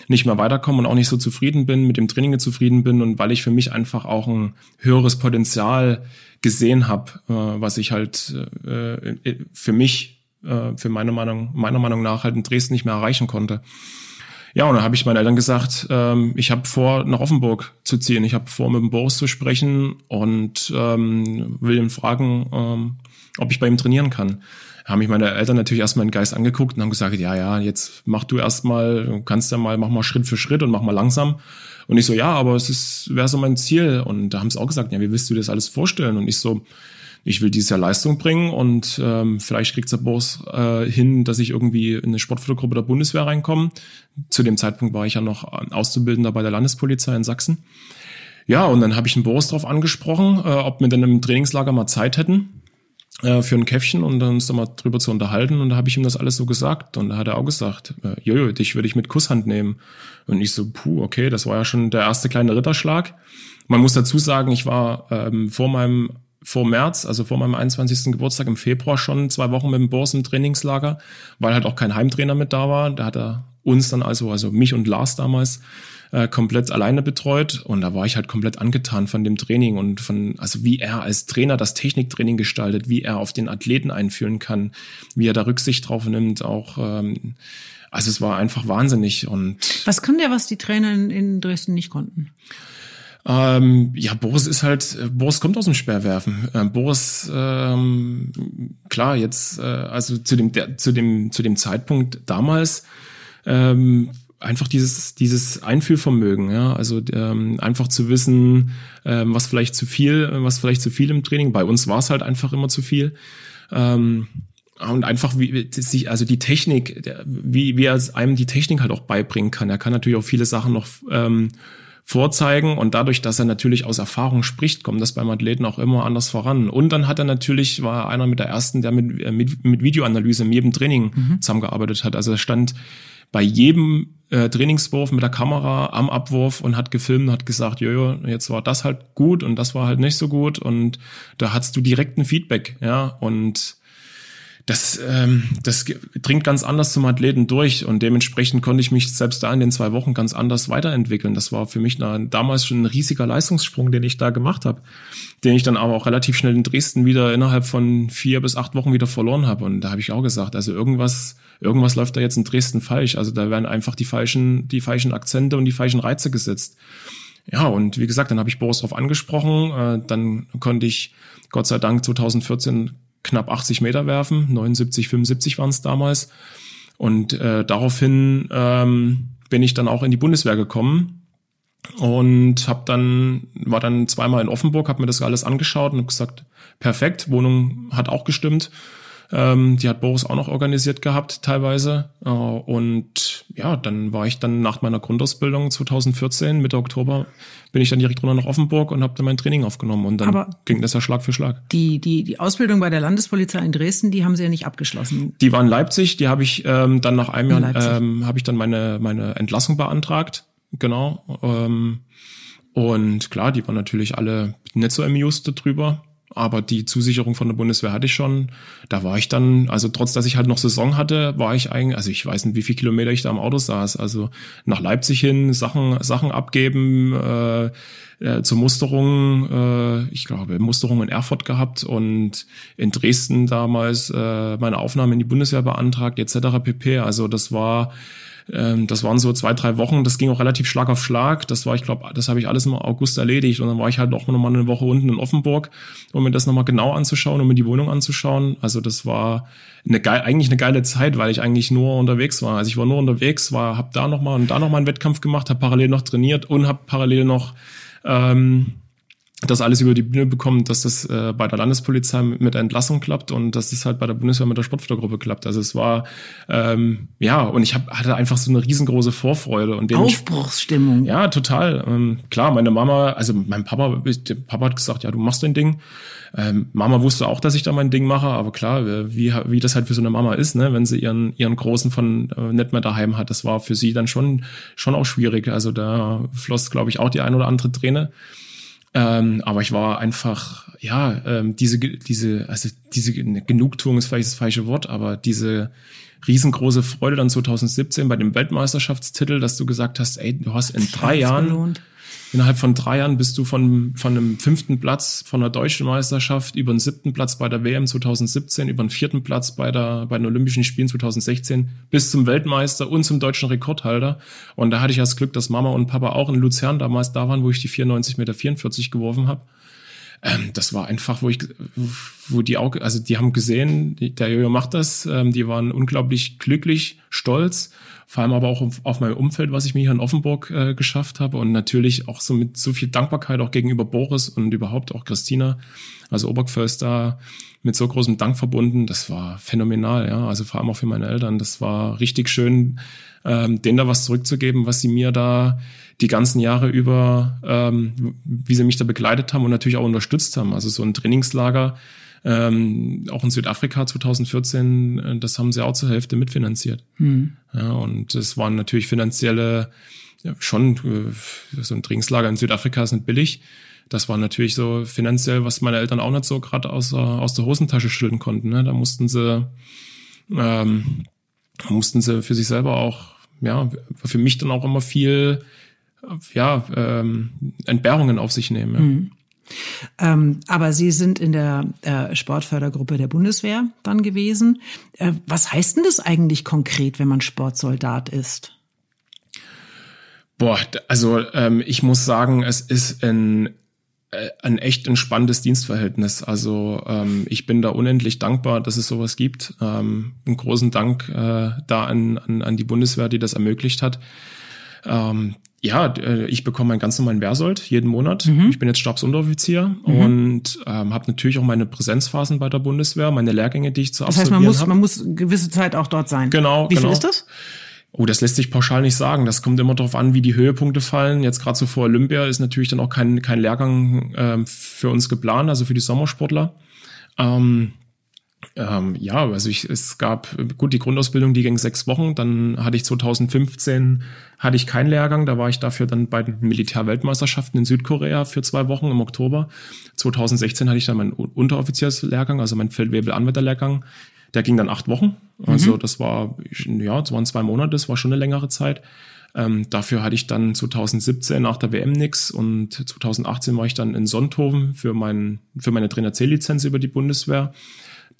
nicht mehr weiterkomme und auch nicht so zufrieden bin, mit dem Training zufrieden bin und weil ich für mich einfach auch ein höheres Potenzial gesehen habe, äh, was ich halt äh, für mich äh, für meine Meinung, meiner Meinung nach halt in Dresden nicht mehr erreichen konnte. Ja, und dann habe ich meinen Eltern gesagt, ähm, ich habe vor, nach Offenburg zu ziehen. Ich habe vor, mit dem Boris zu sprechen und ähm, will ihn fragen, ähm, ob ich bei ihm trainieren kann. Haben mich meine Eltern natürlich erstmal in Geist angeguckt und haben gesagt, ja, ja, jetzt mach du erstmal, kannst ja mal, mach mal Schritt für Schritt und mach mal langsam. Und ich so, ja, aber es ist, wäre so mein Ziel. Und da haben sie auch gesagt, ja, wie willst du dir das alles vorstellen? Und ich so, ich will dieses Jahr Leistung bringen und ähm, vielleicht kriegt der Boss äh, hin, dass ich irgendwie in eine Sportfotogruppe der Bundeswehr reinkomme. Zu dem Zeitpunkt war ich ja noch Auszubildender bei der Landespolizei in Sachsen. Ja, und dann habe ich den Boris drauf angesprochen, äh, ob wir denn im Trainingslager mal Zeit hätten äh, für ein Käffchen und dann uns da mal drüber zu unterhalten. Und da habe ich ihm das alles so gesagt. Und da hat er auch gesagt, äh, Jojo, dich würde ich mit Kusshand nehmen. Und ich so, puh, okay, das war ja schon der erste kleine Ritterschlag. Man muss dazu sagen, ich war ähm, vor meinem vor März, also vor meinem 21. Geburtstag im Februar schon zwei Wochen mit dem Boris im Trainingslager, weil halt auch kein Heimtrainer mit da war. Da hat er uns dann also, also mich und Lars damals, äh, komplett alleine betreut und da war ich halt komplett angetan von dem Training und von, also wie er als Trainer das Techniktraining gestaltet, wie er auf den Athleten einführen kann, wie er da Rücksicht drauf nimmt, auch, ähm, also es war einfach wahnsinnig und. Was kann der, was die Trainer in, in Dresden nicht konnten? Ähm, ja, Boris ist halt, Boris kommt aus dem Sperrwerfen. Äh, Boris, ähm, klar, jetzt, äh, also zu dem, der, zu dem, zu dem Zeitpunkt damals, ähm, einfach dieses, dieses Einfühlvermögen, ja, also ähm, einfach zu wissen, ähm, was vielleicht zu viel, was vielleicht zu viel im Training. Bei uns war es halt einfach immer zu viel. Ähm, und einfach wie sich also die Technik, wie wie er einem die Technik halt auch beibringen kann. Er kann natürlich auch viele Sachen noch ähm, vorzeigen und dadurch, dass er natürlich aus Erfahrung spricht, kommt das beim Athleten auch immer anders voran. Und dann hat er natürlich, war einer mit der ersten, der mit, äh, mit, mit Videoanalyse in jedem Training mhm. zusammengearbeitet hat. Also er stand bei jedem äh, Trainingswurf mit der Kamera am Abwurf und hat gefilmt, hat gesagt, jojo, jetzt war das halt gut und das war halt nicht so gut und da hattest du direkt ein Feedback, ja und das, ähm, das dringt ganz anders zum Athleten durch und dementsprechend konnte ich mich selbst da in den zwei Wochen ganz anders weiterentwickeln. Das war für mich eine, damals schon ein riesiger Leistungssprung, den ich da gemacht habe, den ich dann aber auch relativ schnell in Dresden wieder innerhalb von vier bis acht Wochen wieder verloren habe. Und da habe ich auch gesagt, also irgendwas, irgendwas läuft da jetzt in Dresden falsch. Also da werden einfach die falschen, die falschen Akzente und die falschen Reize gesetzt. Ja, und wie gesagt, dann habe ich Boris darauf angesprochen. Äh, dann konnte ich Gott sei Dank 2014 knapp 80 Meter werfen, 79, 75 waren es damals. Und äh, daraufhin ähm, bin ich dann auch in die Bundeswehr gekommen und habe dann war dann zweimal in Offenburg, habe mir das alles angeschaut und gesagt, perfekt, Wohnung hat auch gestimmt ähm, die hat Boris auch noch organisiert gehabt, teilweise. Äh, und ja, dann war ich dann nach meiner Grundausbildung 2014, Mitte Oktober, bin ich dann direkt runter nach Offenburg und habe dann mein Training aufgenommen. Und dann Aber ging das ja Schlag für Schlag. Die, die, die Ausbildung bei der Landespolizei in Dresden, die haben Sie ja nicht abgeschlossen. Die war in Leipzig, die habe ich ähm, dann nach einem Jahr, ähm, habe ich dann meine, meine Entlassung beantragt. Genau. Ähm, und klar, die waren natürlich alle nicht so amused darüber aber die Zusicherung von der Bundeswehr hatte ich schon. Da war ich dann, also trotz dass ich halt noch Saison hatte, war ich eigentlich, also ich weiß nicht, wie viel Kilometer ich da im Auto saß. Also nach Leipzig hin, Sachen, Sachen abgeben, äh, äh, zur Musterung, äh, ich glaube, Musterung in Erfurt gehabt und in Dresden damals äh, meine Aufnahme in die Bundeswehr beantragt, etc. pp. Also das war ähm, das waren so zwei, drei Wochen. Das ging auch relativ Schlag auf Schlag. Das war, ich glaube, das habe ich alles im August erledigt. Und dann war ich halt auch noch mal eine Woche unten in Offenburg, um mir das nochmal genau anzuschauen, um mir die Wohnung anzuschauen. Also das war eine geil, eigentlich eine geile Zeit, weil ich eigentlich nur unterwegs war. Also ich war nur unterwegs, war, habe da nochmal und da nochmal einen Wettkampf gemacht, habe parallel noch trainiert und habe parallel noch ähm, das alles über die Bühne bekommen, dass das äh, bei der Landespolizei mit Entlassung klappt und dass das halt bei der Bundeswehr mit der Sportfördergruppe klappt. Also es war ähm, ja und ich hab, hatte einfach so eine riesengroße Vorfreude und Aufbruchsstimmung. Ja, total. Ähm, klar, meine Mama, also mein Papa, der Papa hat gesagt, ja, du machst dein Ding. Ähm, Mama wusste auch, dass ich da mein Ding mache, aber klar, äh, wie, wie das halt für so eine Mama ist, ne, wenn sie ihren, ihren Großen von äh, nicht mehr daheim hat, das war für sie dann schon, schon auch schwierig. Also da floss, glaube ich, auch die ein oder andere Träne. Ähm, aber ich war einfach, ja, ähm, diese, diese, also diese Genugtuung ist vielleicht das falsche Wort, aber diese riesengroße Freude dann 2017 bei dem Weltmeisterschaftstitel, dass du gesagt hast, ey, du hast in drei Jahren, belohnt. Innerhalb von drei Jahren bist du von, von einem fünften Platz von der deutschen Meisterschaft über einen siebten Platz bei der WM 2017, über einen vierten Platz bei, der, bei den Olympischen Spielen 2016 bis zum Weltmeister und zum deutschen Rekordhalter. Und da hatte ich das Glück, dass Mama und Papa auch in Luzern damals da waren, wo ich die 94 Meter 44 geworfen habe. Ähm, das war einfach, wo ich, wo die auch, also die haben gesehen, der Jojo macht das, ähm, die waren unglaublich glücklich, stolz vor allem aber auch auf, auf mein Umfeld, was ich mir hier in Offenburg äh, geschafft habe und natürlich auch so mit so viel Dankbarkeit auch gegenüber Boris und überhaupt auch Christina, also Obergförster, mit so großem Dank verbunden. Das war phänomenal, ja, also vor allem auch für meine Eltern. Das war richtig schön, ähm, denen da was zurückzugeben, was sie mir da die ganzen Jahre über, ähm, wie sie mich da begleitet haben und natürlich auch unterstützt haben. Also so ein Trainingslager, ähm, auch in Südafrika 2014, äh, das haben sie auch zur Hälfte mitfinanziert. Mhm. Ja, und es waren natürlich finanzielle, ja, schon, äh, so ein Trainingslager in Südafrika ist nicht billig. Das war natürlich so finanziell, was meine Eltern auch nicht so gerade aus, aus der Hosentasche schütteln konnten. Ne? Da mussten sie, ähm, mussten sie für sich selber auch, ja, für mich dann auch immer viel, ja, ähm, Entbehrungen auf sich nehmen. Ja. Mhm. Ähm, aber Sie sind in der äh, Sportfördergruppe der Bundeswehr dann gewesen. Äh, was heißt denn das eigentlich konkret, wenn man Sportsoldat ist? Boah, also ähm, ich muss sagen, es ist ein ein echt entspanntes Dienstverhältnis. Also ähm, ich bin da unendlich dankbar, dass es sowas gibt. Ähm, einen großen Dank äh, da an, an, an die Bundeswehr, die das ermöglicht hat. Ähm, ja, äh, ich bekomme meinen ganz normalen Wehrsold jeden Monat. Mhm. Ich bin jetzt Stabsunteroffizier mhm. und ähm, habe natürlich auch meine Präsenzphasen bei der Bundeswehr, meine Lehrgänge, die ich zu das heißt, man muss, hab. man muss gewisse Zeit auch dort sein. Genau. Wie genau. viel ist das? Oh, das lässt sich pauschal nicht sagen. Das kommt immer darauf an, wie die Höhepunkte fallen. Jetzt gerade so vor Olympia ist natürlich dann auch kein, kein Lehrgang äh, für uns geplant, also für die Sommersportler. Ähm, ähm, ja, also ich, es gab, gut, die Grundausbildung, die ging sechs Wochen. Dann hatte ich 2015, hatte ich keinen Lehrgang. Da war ich dafür dann bei den Militärweltmeisterschaften in Südkorea für zwei Wochen im Oktober. 2016 hatte ich dann meinen Unteroffizierslehrgang, also meinen Feldwebel-Anwenderlehrgang. Der ging dann acht Wochen. Also mhm. das war, ja, das waren zwei Monate, das war schon eine längere Zeit. Ähm, dafür hatte ich dann 2017 nach der WM nix und 2018 war ich dann in Sonthofen für, mein, für meine Trainer C-Lizenz über die Bundeswehr.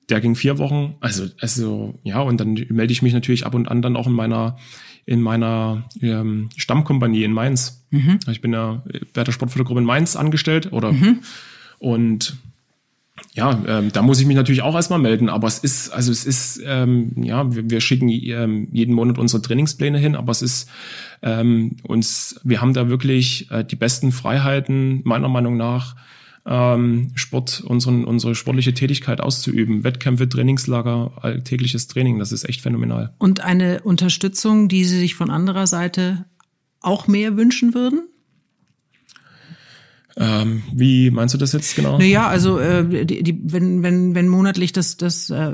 Der ging vier Wochen. Also, also ja, und dann melde ich mich natürlich ab und an dann auch in meiner in meiner ähm, Stammkompanie in Mainz. Mhm. Ich bin ja bei der Sportfördergruppe in Mainz angestellt oder mhm. und ja, ähm, da muss ich mich natürlich auch erstmal melden, aber es ist, also es ist, ähm, ja, wir, wir schicken ähm, jeden Monat unsere Trainingspläne hin, aber es ist ähm, uns, wir haben da wirklich äh, die besten Freiheiten, meiner Meinung nach, ähm, Sport, unseren, unsere sportliche Tätigkeit auszuüben. Wettkämpfe, Trainingslager, alltägliches Training, das ist echt phänomenal. Und eine Unterstützung, die Sie sich von anderer Seite auch mehr wünschen würden? Ähm, wie meinst du das jetzt genau? Naja, also äh, die, die, wenn, wenn, wenn monatlich das, das äh,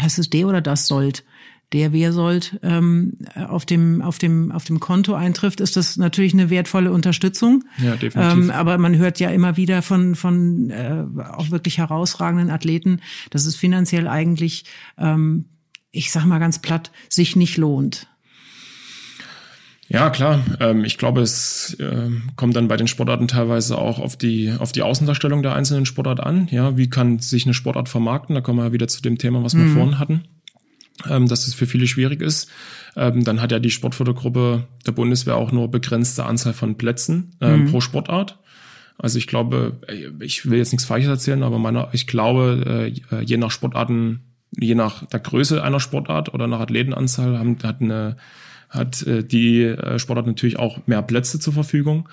heißt es D oder das sollt, der Wehrsold ähm, auf dem auf dem auf dem Konto eintrifft, ist das natürlich eine wertvolle Unterstützung. Ja, definitiv. Ähm, aber man hört ja immer wieder von von äh, auch wirklich herausragenden Athleten, dass es finanziell eigentlich, ähm, ich sag mal ganz platt, sich nicht lohnt. Ja, klar. Ähm, ich glaube, es äh, kommt dann bei den Sportarten teilweise auch auf die, auf die Außendarstellung der einzelnen Sportart an. Ja, wie kann sich eine Sportart vermarkten? Da kommen wir wieder zu dem Thema, was wir mhm. vorhin hatten ähm, dass es für viele schwierig ist. Ähm, dann hat ja die Sportfördergruppe der Bundeswehr auch nur begrenzte Anzahl von Plätzen ähm, mhm. pro Sportart. Also ich glaube, äh, ich will jetzt nichts Falsches erzählen, aber meiner, ich glaube, äh, je nach Sportarten, je nach der Größe einer Sportart oder nach Athletenanzahl haben, hat eine hat äh, die Sportart natürlich auch mehr Plätze zur Verfügung.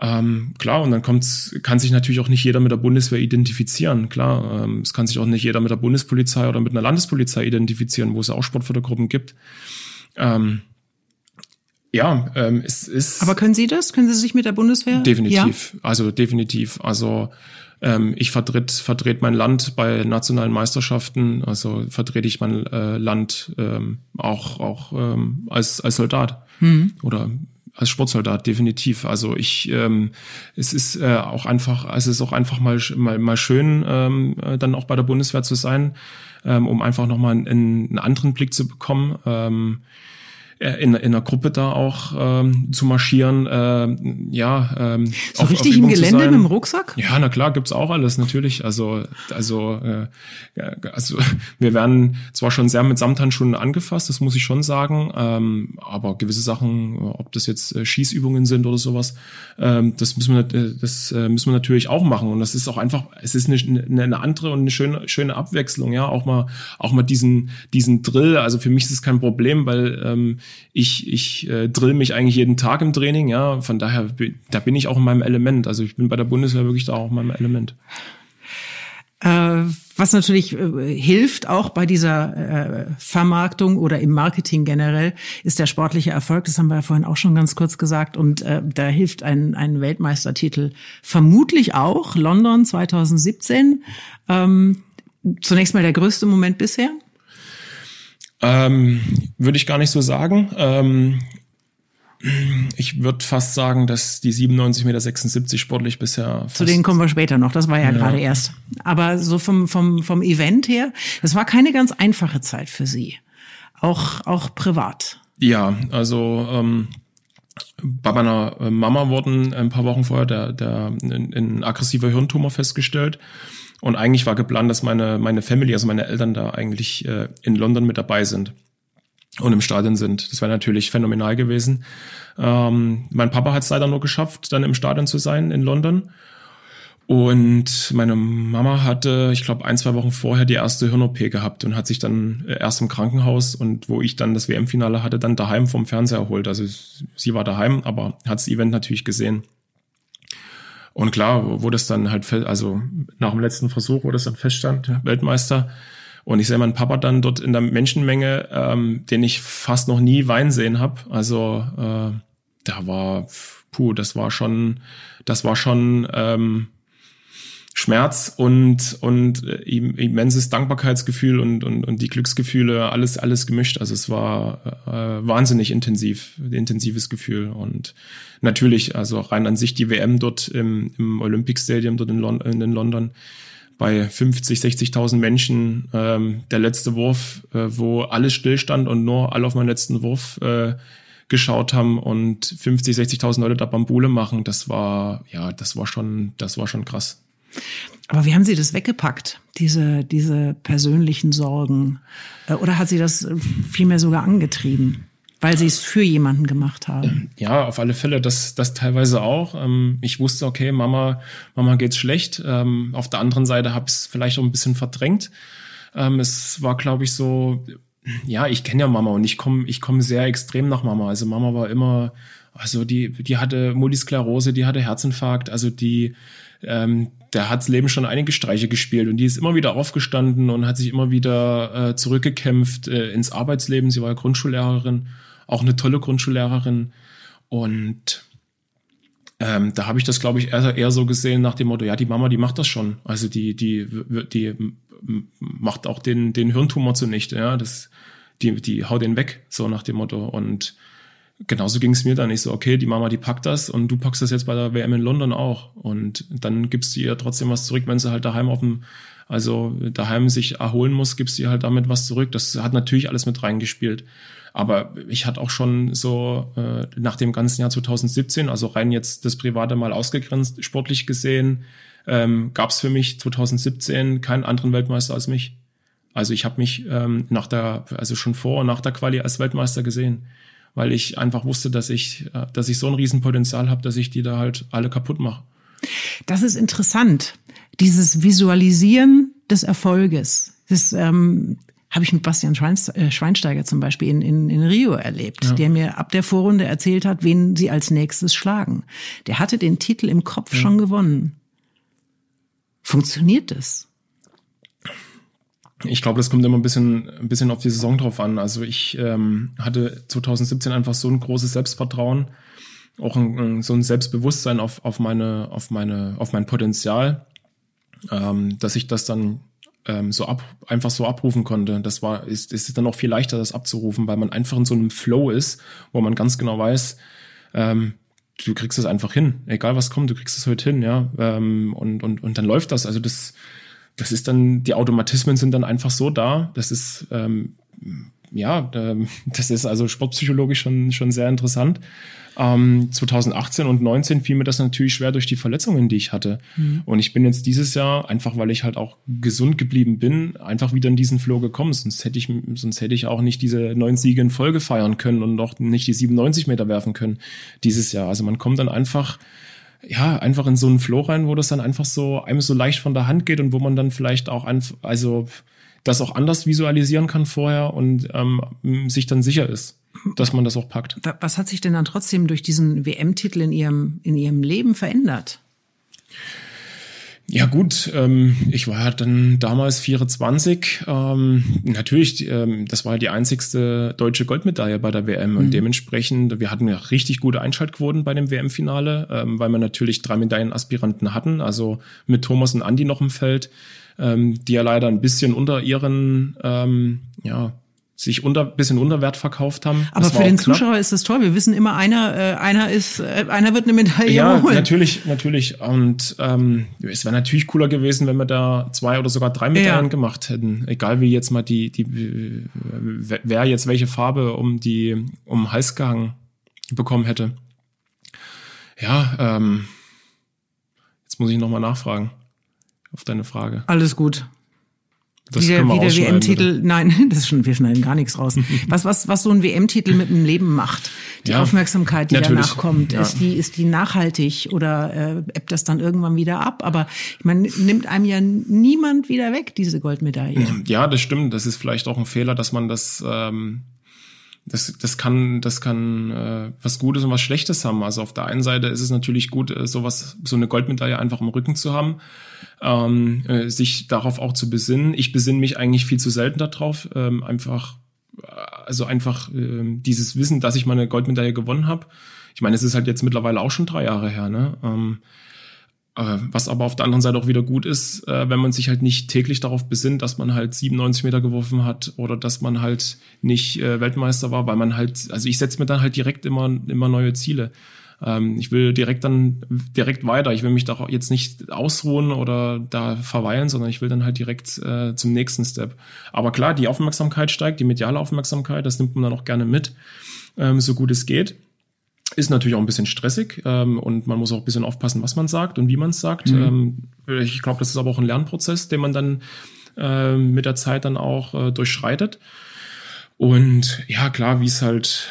Ähm, klar, und dann kommt's, kann sich natürlich auch nicht jeder mit der Bundeswehr identifizieren. Klar, ähm, es kann sich auch nicht jeder mit der Bundespolizei oder mit einer Landespolizei identifizieren, wo es auch Sportfördergruppen gibt. Ähm, ja, ähm, es ist. Aber können Sie das? Können Sie sich mit der Bundeswehr? Definitiv. Ja? Also definitiv. Also ähm, ich vertritt vertrete mein Land bei nationalen Meisterschaften. Also vertrete ich mein äh, Land ähm, auch auch ähm, als als Soldat mhm. oder als Sportsoldat definitiv. Also ich, ähm, es ist äh, auch einfach, also es ist auch einfach mal mal, mal schön, ähm, äh, dann auch bei der Bundeswehr zu sein, ähm, um einfach nochmal einen, einen anderen Blick zu bekommen. Ähm, äh, in, in einer Gruppe da auch ähm, zu marschieren, äh, ja. Ähm, so auf, richtig auf im Gelände mit dem Rucksack? Ja, na klar, gibt's auch alles natürlich. Also also äh, also <laughs> wir werden zwar schon sehr mit Samthandschuhen angefasst, das muss ich schon sagen, ähm, aber gewisse Sachen, ob das jetzt äh, Schießübungen sind oder sowas, ähm, das müssen wir äh, das äh, müssen wir natürlich auch machen und das ist auch einfach, es ist eine, eine andere und eine schöne schöne Abwechslung, ja, auch mal auch mal diesen diesen Drill. Also für mich ist es kein Problem, weil ähm, ich, ich äh, drill mich eigentlich jeden Tag im Training, ja. Von daher, da bin ich auch in meinem Element. Also ich bin bei der Bundeswehr wirklich da auch in meinem Element. Äh, was natürlich äh, hilft, auch bei dieser äh, Vermarktung oder im Marketing generell, ist der sportliche Erfolg. Das haben wir ja vorhin auch schon ganz kurz gesagt. Und äh, da hilft ein, ein Weltmeistertitel vermutlich auch. London 2017. Ähm, zunächst mal der größte Moment bisher. Ähm, würde ich gar nicht so sagen. Ähm, ich würde fast sagen, dass die 97,76 Meter sportlich bisher. Zu denen kommen wir später noch, das war ja, ja, gerade erst. Aber so vom, vom, vom Event her, das war keine ganz einfache Zeit für Sie. Auch, auch privat. Ja, also ähm, bei meiner Mama wurden ein paar Wochen vorher der, der, ein, ein aggressiver Hirntumor festgestellt. Und eigentlich war geplant, dass meine, meine Family, also meine Eltern da eigentlich äh, in London mit dabei sind und im Stadion sind. Das wäre natürlich phänomenal gewesen. Ähm, mein Papa hat es leider nur geschafft, dann im Stadion zu sein in London. Und meine Mama hatte, ich glaube, ein, zwei Wochen vorher die erste Hirn-OP gehabt und hat sich dann äh, erst im Krankenhaus und wo ich dann das WM-Finale hatte, dann daheim vom Fernseher erholt. Also sie war daheim, aber hat das Event natürlich gesehen. Und klar, wo das dann halt, also nach dem letzten Versuch, wo das dann feststand, Weltmeister. Und ich sehe meinen Papa dann dort in der Menschenmenge, ähm, den ich fast noch nie weinen sehen habe. Also äh, da war, puh, das war schon, das war schon ähm, Schmerz und und äh, immenses Dankbarkeitsgefühl und und und die Glücksgefühle alles alles gemischt. Also es war äh, wahnsinnig intensiv intensives Gefühl. Und natürlich also rein an sich die WM dort im, im Olympic Stadium dort in, Lon in London bei 50 60.000 Menschen ähm, der letzte Wurf äh, wo alles stillstand und nur alle auf meinen letzten Wurf äh, geschaut haben und 50 60.000 Leute da Bambule machen das war ja das war schon das war schon krass aber wie haben Sie das weggepackt, diese, diese persönlichen Sorgen? Äh, oder hat Sie das vielmehr sogar angetrieben? Weil sie es für jemanden gemacht haben. Ja, auf alle Fälle, das, das teilweise auch. Ähm, ich wusste, okay, Mama, Mama geht's schlecht. Ähm, auf der anderen Seite habe ich es vielleicht auch ein bisschen verdrängt. Ähm, es war, glaube ich, so, ja, ich kenne ja Mama und ich komme ich komm sehr extrem nach Mama. Also Mama war immer, also die, die hatte Multisklerose, die hatte Herzinfarkt, also die, ähm, der hat's Leben schon einige Streiche gespielt und die ist immer wieder aufgestanden und hat sich immer wieder äh, zurückgekämpft äh, ins Arbeitsleben. Sie war ja Grundschullehrerin, auch eine tolle Grundschullehrerin. Und ähm, da habe ich das, glaube ich, eher, eher so gesehen nach dem Motto, ja, die Mama, die macht das schon. Also die, die, die macht auch den, den Hirntumor zunichte, ja. Das, die, die haut den weg, so nach dem Motto. Und genauso ging es mir dann. Ich so, okay, die Mama, die packt das und du packst das jetzt bei der WM in London auch. Und dann gibst du ihr trotzdem was zurück, wenn sie halt daheim auf dem, also daheim sich erholen muss, gibst du ihr halt damit was zurück. Das hat natürlich alles mit reingespielt. Aber ich hatte auch schon so äh, nach dem ganzen Jahr 2017, also rein jetzt das Private mal ausgegrenzt, sportlich gesehen, ähm, gab es für mich 2017 keinen anderen Weltmeister als mich. Also ich habe mich ähm, nach der, also schon vor und nach der Quali als Weltmeister gesehen weil ich einfach wusste, dass ich, äh, dass ich so ein Riesenpotenzial habe, dass ich die da halt alle kaputt mache. Das ist interessant. Dieses Visualisieren des Erfolges. Das ähm, habe ich mit Bastian äh, Schweinsteiger zum Beispiel in, in, in Rio erlebt, ja. der mir ab der Vorrunde erzählt hat, wen sie als nächstes schlagen. Der hatte den Titel im Kopf ja. schon gewonnen. Funktioniert das? Ich glaube, das kommt immer ein bisschen, ein bisschen auf die Saison drauf an. Also ich ähm, hatte 2017 einfach so ein großes Selbstvertrauen, auch ein, so ein Selbstbewusstsein auf, auf meine, auf meine, auf mein Potenzial, ähm, dass ich das dann ähm, so ab, einfach so abrufen konnte. Das war, ist, ist dann auch viel leichter, das abzurufen, weil man einfach in so einem Flow ist, wo man ganz genau weiß, ähm, du kriegst es einfach hin. Egal was kommt, du kriegst es heute hin, ja. Ähm, und, und, und dann läuft das. Also das, das ist dann, die Automatismen sind dann einfach so da. Das ist, ähm, ja, das ist also sportpsychologisch schon, schon sehr interessant. Ähm, 2018 und 19 fiel mir das natürlich schwer durch die Verletzungen, die ich hatte. Mhm. Und ich bin jetzt dieses Jahr, einfach weil ich halt auch gesund geblieben bin, einfach wieder in diesen Flow gekommen. Sonst hätte ich, sonst hätte ich auch nicht diese neun Siege in Folge feiern können und auch nicht die 97 Meter werfen können dieses Jahr. Also man kommt dann einfach, ja, einfach in so einen Flow rein, wo das dann einfach so einem so leicht von der Hand geht und wo man dann vielleicht auch einfach, also das auch anders visualisieren kann vorher und ähm, sich dann sicher ist, dass man das auch packt. Was hat sich denn dann trotzdem durch diesen WM-Titel in Ihrem, in Ihrem Leben verändert? Ja gut, ähm, ich war dann damals 24. Ähm, natürlich, ähm, das war die einzigste deutsche Goldmedaille bei der WM mhm. und dementsprechend, wir hatten ja richtig gute Einschaltquoten bei dem WM-Finale, ähm, weil wir natürlich drei Medaillenaspiranten hatten, also mit Thomas und Andi noch im Feld, ähm, die ja leider ein bisschen unter ihren ähm, ja, sich unter bisschen unter Wert verkauft haben. Aber für den knapp. Zuschauer ist das toll. Wir wissen immer, einer äh, einer ist äh, einer wird eine Medaille ja, holen. natürlich, natürlich. Und ähm, es wäre natürlich cooler gewesen, wenn wir da zwei oder sogar drei Medaillen ja. gemacht hätten. Egal wie jetzt mal die die wer jetzt welche Farbe um die um den Hals gehangen bekommen hätte. Ja, ähm, jetzt muss ich noch mal nachfragen auf deine Frage. Alles gut. Das wie der, wie der WM-Titel, nein, <laughs> das schon, wir schneiden gar nichts raus. <laughs> was, was, was so ein WM-Titel mit dem Leben macht, die ja, Aufmerksamkeit, die danach kommt, ja. ist die, ist die nachhaltig oder äh, ebbt das dann irgendwann wieder ab? Aber ich meine, nimmt einem ja niemand wieder weg, diese Goldmedaille. Ja, das stimmt. Das ist vielleicht auch ein Fehler, dass man das ähm, das, das kann, das kann äh, was Gutes und was Schlechtes haben. Also auf der einen Seite ist es natürlich gut, äh, sowas, so eine Goldmedaille einfach im Rücken zu haben, ähm, äh, sich darauf auch zu besinnen. Ich besinne mich eigentlich viel zu selten darauf, ähm, einfach, äh, also einfach äh, dieses Wissen, dass ich meine Goldmedaille gewonnen habe. Ich meine, es ist halt jetzt mittlerweile auch schon drei Jahre her, ne? Ähm, äh, was aber auf der anderen Seite auch wieder gut ist, äh, wenn man sich halt nicht täglich darauf besinnt, dass man halt 97 Meter geworfen hat oder dass man halt nicht äh, Weltmeister war, weil man halt, also ich setze mir dann halt direkt immer, immer neue Ziele. Ähm, ich will direkt dann direkt weiter. Ich will mich da jetzt nicht ausruhen oder da verweilen, sondern ich will dann halt direkt äh, zum nächsten Step. Aber klar, die Aufmerksamkeit steigt, die mediale Aufmerksamkeit, das nimmt man dann auch gerne mit, ähm, so gut es geht. Ist natürlich auch ein bisschen stressig ähm, und man muss auch ein bisschen aufpassen, was man sagt und wie man es sagt. Mhm. Ähm, ich glaube, das ist aber auch ein Lernprozess, den man dann äh, mit der Zeit dann auch äh, durchschreitet. Und ja, klar, wie es halt,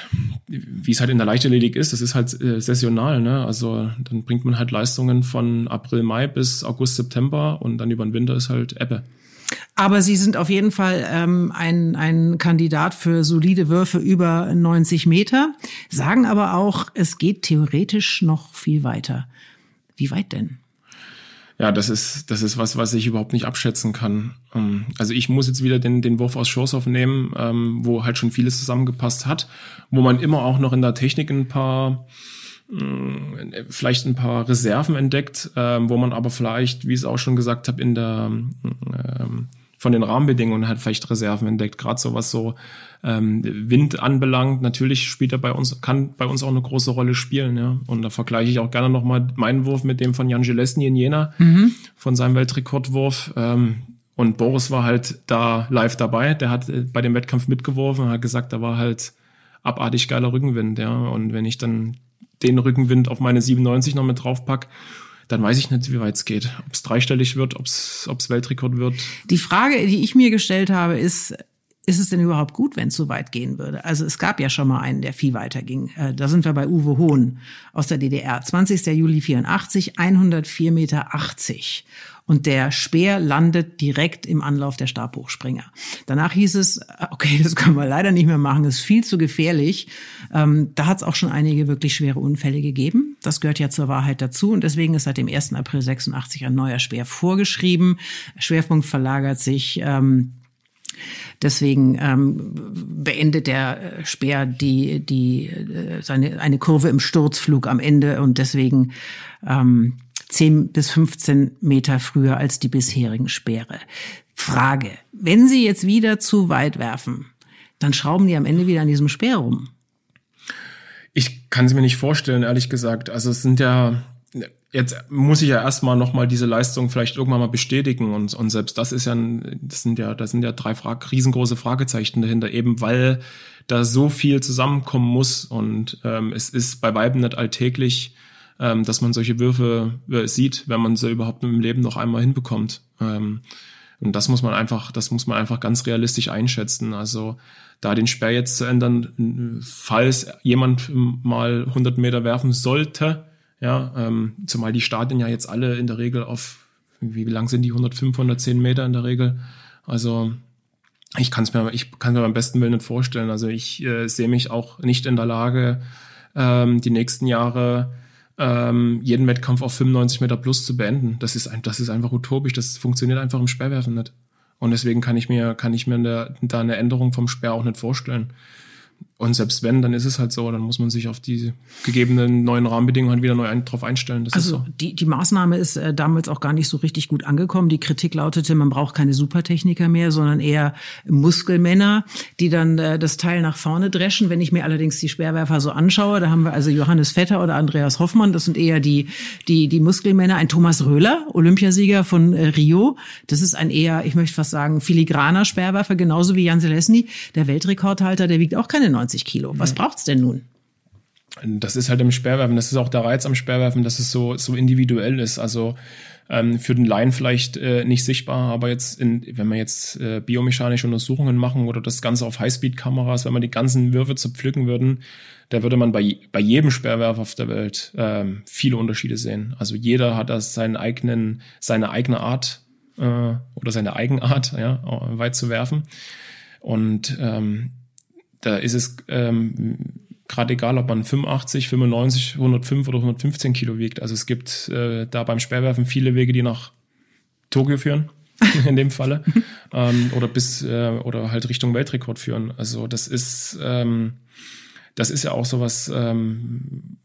wie es halt in der Leichtathletik ist, das ist halt äh, saisonal, ne? Also dann bringt man halt Leistungen von April, Mai bis August, September und dann über den Winter ist halt Ebbe. Aber Sie sind auf jeden Fall ähm, ein, ein Kandidat für solide Würfe über 90 Meter, sagen aber auch, es geht theoretisch noch viel weiter. Wie weit denn? Ja, das ist, das ist was, was ich überhaupt nicht abschätzen kann. Ähm, also ich muss jetzt wieder den, den Wurf aus Schoßhoff nehmen, ähm, wo halt schon vieles zusammengepasst hat, wo man immer auch noch in der Technik ein paar äh, vielleicht ein paar Reserven entdeckt, ähm, wo man aber vielleicht, wie ich es auch schon gesagt habe, in der ähm, von den Rahmenbedingungen halt vielleicht Reserven entdeckt, gerade so was so ähm, Wind anbelangt. Natürlich spielt er bei uns, kann bei uns auch eine große Rolle spielen, ja. Und da vergleiche ich auch gerne nochmal meinen Wurf mit dem von Jan Gillespie in Jena, mhm. von seinem Weltrekordwurf. Ähm, und Boris war halt da live dabei. Der hat äh, bei dem Wettkampf mitgeworfen und hat gesagt, da war halt abartig geiler Rückenwind, ja. Und wenn ich dann den Rückenwind auf meine 97 noch mit draufpack, dann weiß ich nicht, wie weit es geht. Ob es dreistellig wird, ob es Weltrekord wird. Die Frage, die ich mir gestellt habe, ist, ist es denn überhaupt gut, wenn es so weit gehen würde? Also es gab ja schon mal einen, der viel weiter ging. Äh, da sind wir bei Uwe Hohn aus der DDR. 20. Juli 84, 104,80 Meter. Und der Speer landet direkt im Anlauf der Stabhochspringer. Danach hieß es, äh, okay, <laughs> das können wir leider nicht mehr machen, ist viel zu gefährlich. Ähm, da hat es auch schon einige wirklich schwere Unfälle gegeben. Das gehört ja zur Wahrheit dazu. Und deswegen ist seit dem 1. April 86 ein neuer Speer vorgeschrieben. Schwerpunkt verlagert sich ähm, Deswegen ähm, beendet der äh, Speer die, die, äh, seine, eine Kurve im Sturzflug am Ende und deswegen ähm, 10 bis 15 Meter früher als die bisherigen Speere. Frage, wenn Sie jetzt wieder zu weit werfen, dann schrauben die am Ende wieder an diesem Speer rum. Ich kann es mir nicht vorstellen, ehrlich gesagt. Also es sind ja jetzt muss ich ja erstmal nochmal diese Leistung vielleicht irgendwann mal bestätigen und, und selbst das ist ja, das sind ja, das sind ja drei Frage, riesengroße Fragezeichen dahinter, eben weil da so viel zusammenkommen muss und ähm, es ist bei Weiben nicht alltäglich, ähm, dass man solche Würfe äh, sieht, wenn man sie überhaupt im Leben noch einmal hinbekommt. Ähm, und das muss man einfach, das muss man einfach ganz realistisch einschätzen. Also da den Sperr jetzt zu ändern, falls jemand mal 100 Meter werfen sollte, ja, ähm, zumal die Stadien ja jetzt alle in der Regel auf, wie lang sind die, 105, 110 Meter in der Regel. Also ich kann es mir, ich kann mir beim besten Willen nicht vorstellen. Also ich äh, sehe mich auch nicht in der Lage, ähm, die nächsten Jahre ähm, jeden Wettkampf auf 95 Meter plus zu beenden. Das ist, ein, das ist einfach utopisch. Das funktioniert einfach im Sperrwerfen nicht. Und deswegen kann ich mir, kann ich mir da, da eine Änderung vom Sperr auch nicht vorstellen. Und selbst wenn, dann ist es halt so, dann muss man sich auf die gegebenen neuen Rahmenbedingungen wieder neu ein, drauf einstellen. Das also so. die, die Maßnahme ist äh, damals auch gar nicht so richtig gut angekommen. Die Kritik lautete, man braucht keine Supertechniker mehr, sondern eher Muskelmänner, die dann äh, das Teil nach vorne dreschen. Wenn ich mir allerdings die Speerwerfer so anschaue, da haben wir also Johannes Vetter oder Andreas Hoffmann, das sind eher die, die, die Muskelmänner. Ein Thomas Röhler, Olympiasieger von äh, Rio, das ist ein eher, ich möchte fast sagen, filigraner Speerwerfer, genauso wie Jan Selesny, der Weltrekordhalter, der wiegt auch keine 90 Kilo. Was braucht's denn nun? Das ist halt im Sperrwerfen, das ist auch der Reiz am Sperrwerfen, dass es so, so individuell ist. Also ähm, für den Laien vielleicht äh, nicht sichtbar, aber jetzt, in, wenn wir jetzt äh, biomechanische Untersuchungen machen oder das Ganze auf Highspeed-Kameras, wenn wir die ganzen Würfe zerpflücken würden, da würde man bei, bei jedem Sperrwerfer auf der Welt ähm, viele Unterschiede sehen. Also jeder hat da seinen eigenen, seine eigene Art äh, oder seine Eigenart, ja, weit zu werfen. Und ähm, da ist es ähm, gerade egal, ob man 85, 95, 105 oder 115 Kilo wiegt. Also es gibt äh, da beim Sperrwerfen viele Wege, die nach Tokio führen, <laughs> in dem Falle, <laughs> ähm, oder bis äh, oder halt Richtung Weltrekord führen. Also das ist ähm, das ist ja auch sowas, ähm,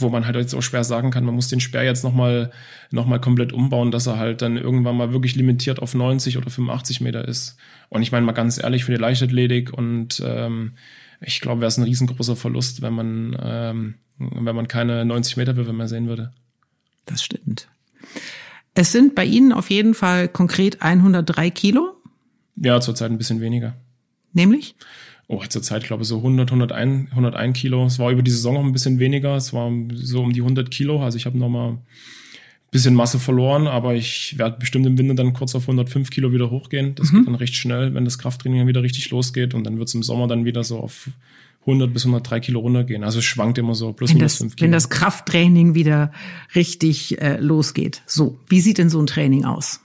wo man halt jetzt auch schwer sagen kann, man muss den Sperr jetzt nochmal noch mal komplett umbauen, dass er halt dann irgendwann mal wirklich limitiert auf 90 oder 85 Meter ist. Und ich meine mal ganz ehrlich, für die Leichtathletik und ähm, ich glaube, wäre es ein riesengroßer Verlust, wenn man, ähm, wenn man keine 90 Meter Würfe mehr sehen würde. Das stimmt. Es sind bei Ihnen auf jeden Fall konkret 103 Kilo? Ja, zurzeit ein bisschen weniger. Nämlich? Oh, zur Zeit, glaube ich, so 100, 101, 101 Kilo. Es war über die Saison noch ein bisschen weniger. Es war so um die 100 Kilo. Also ich habe noch mal ein bisschen Masse verloren, aber ich werde bestimmt im Winter dann kurz auf 105 Kilo wieder hochgehen. Das mhm. geht dann recht schnell, wenn das Krafttraining dann wieder richtig losgeht. Und dann wird es im Sommer dann wieder so auf 100 bis 103 Kilo runtergehen. Also es schwankt immer so plus minus 5 Kilo. Wenn das Krafttraining wieder richtig äh, losgeht. So, wie sieht denn so ein Training aus?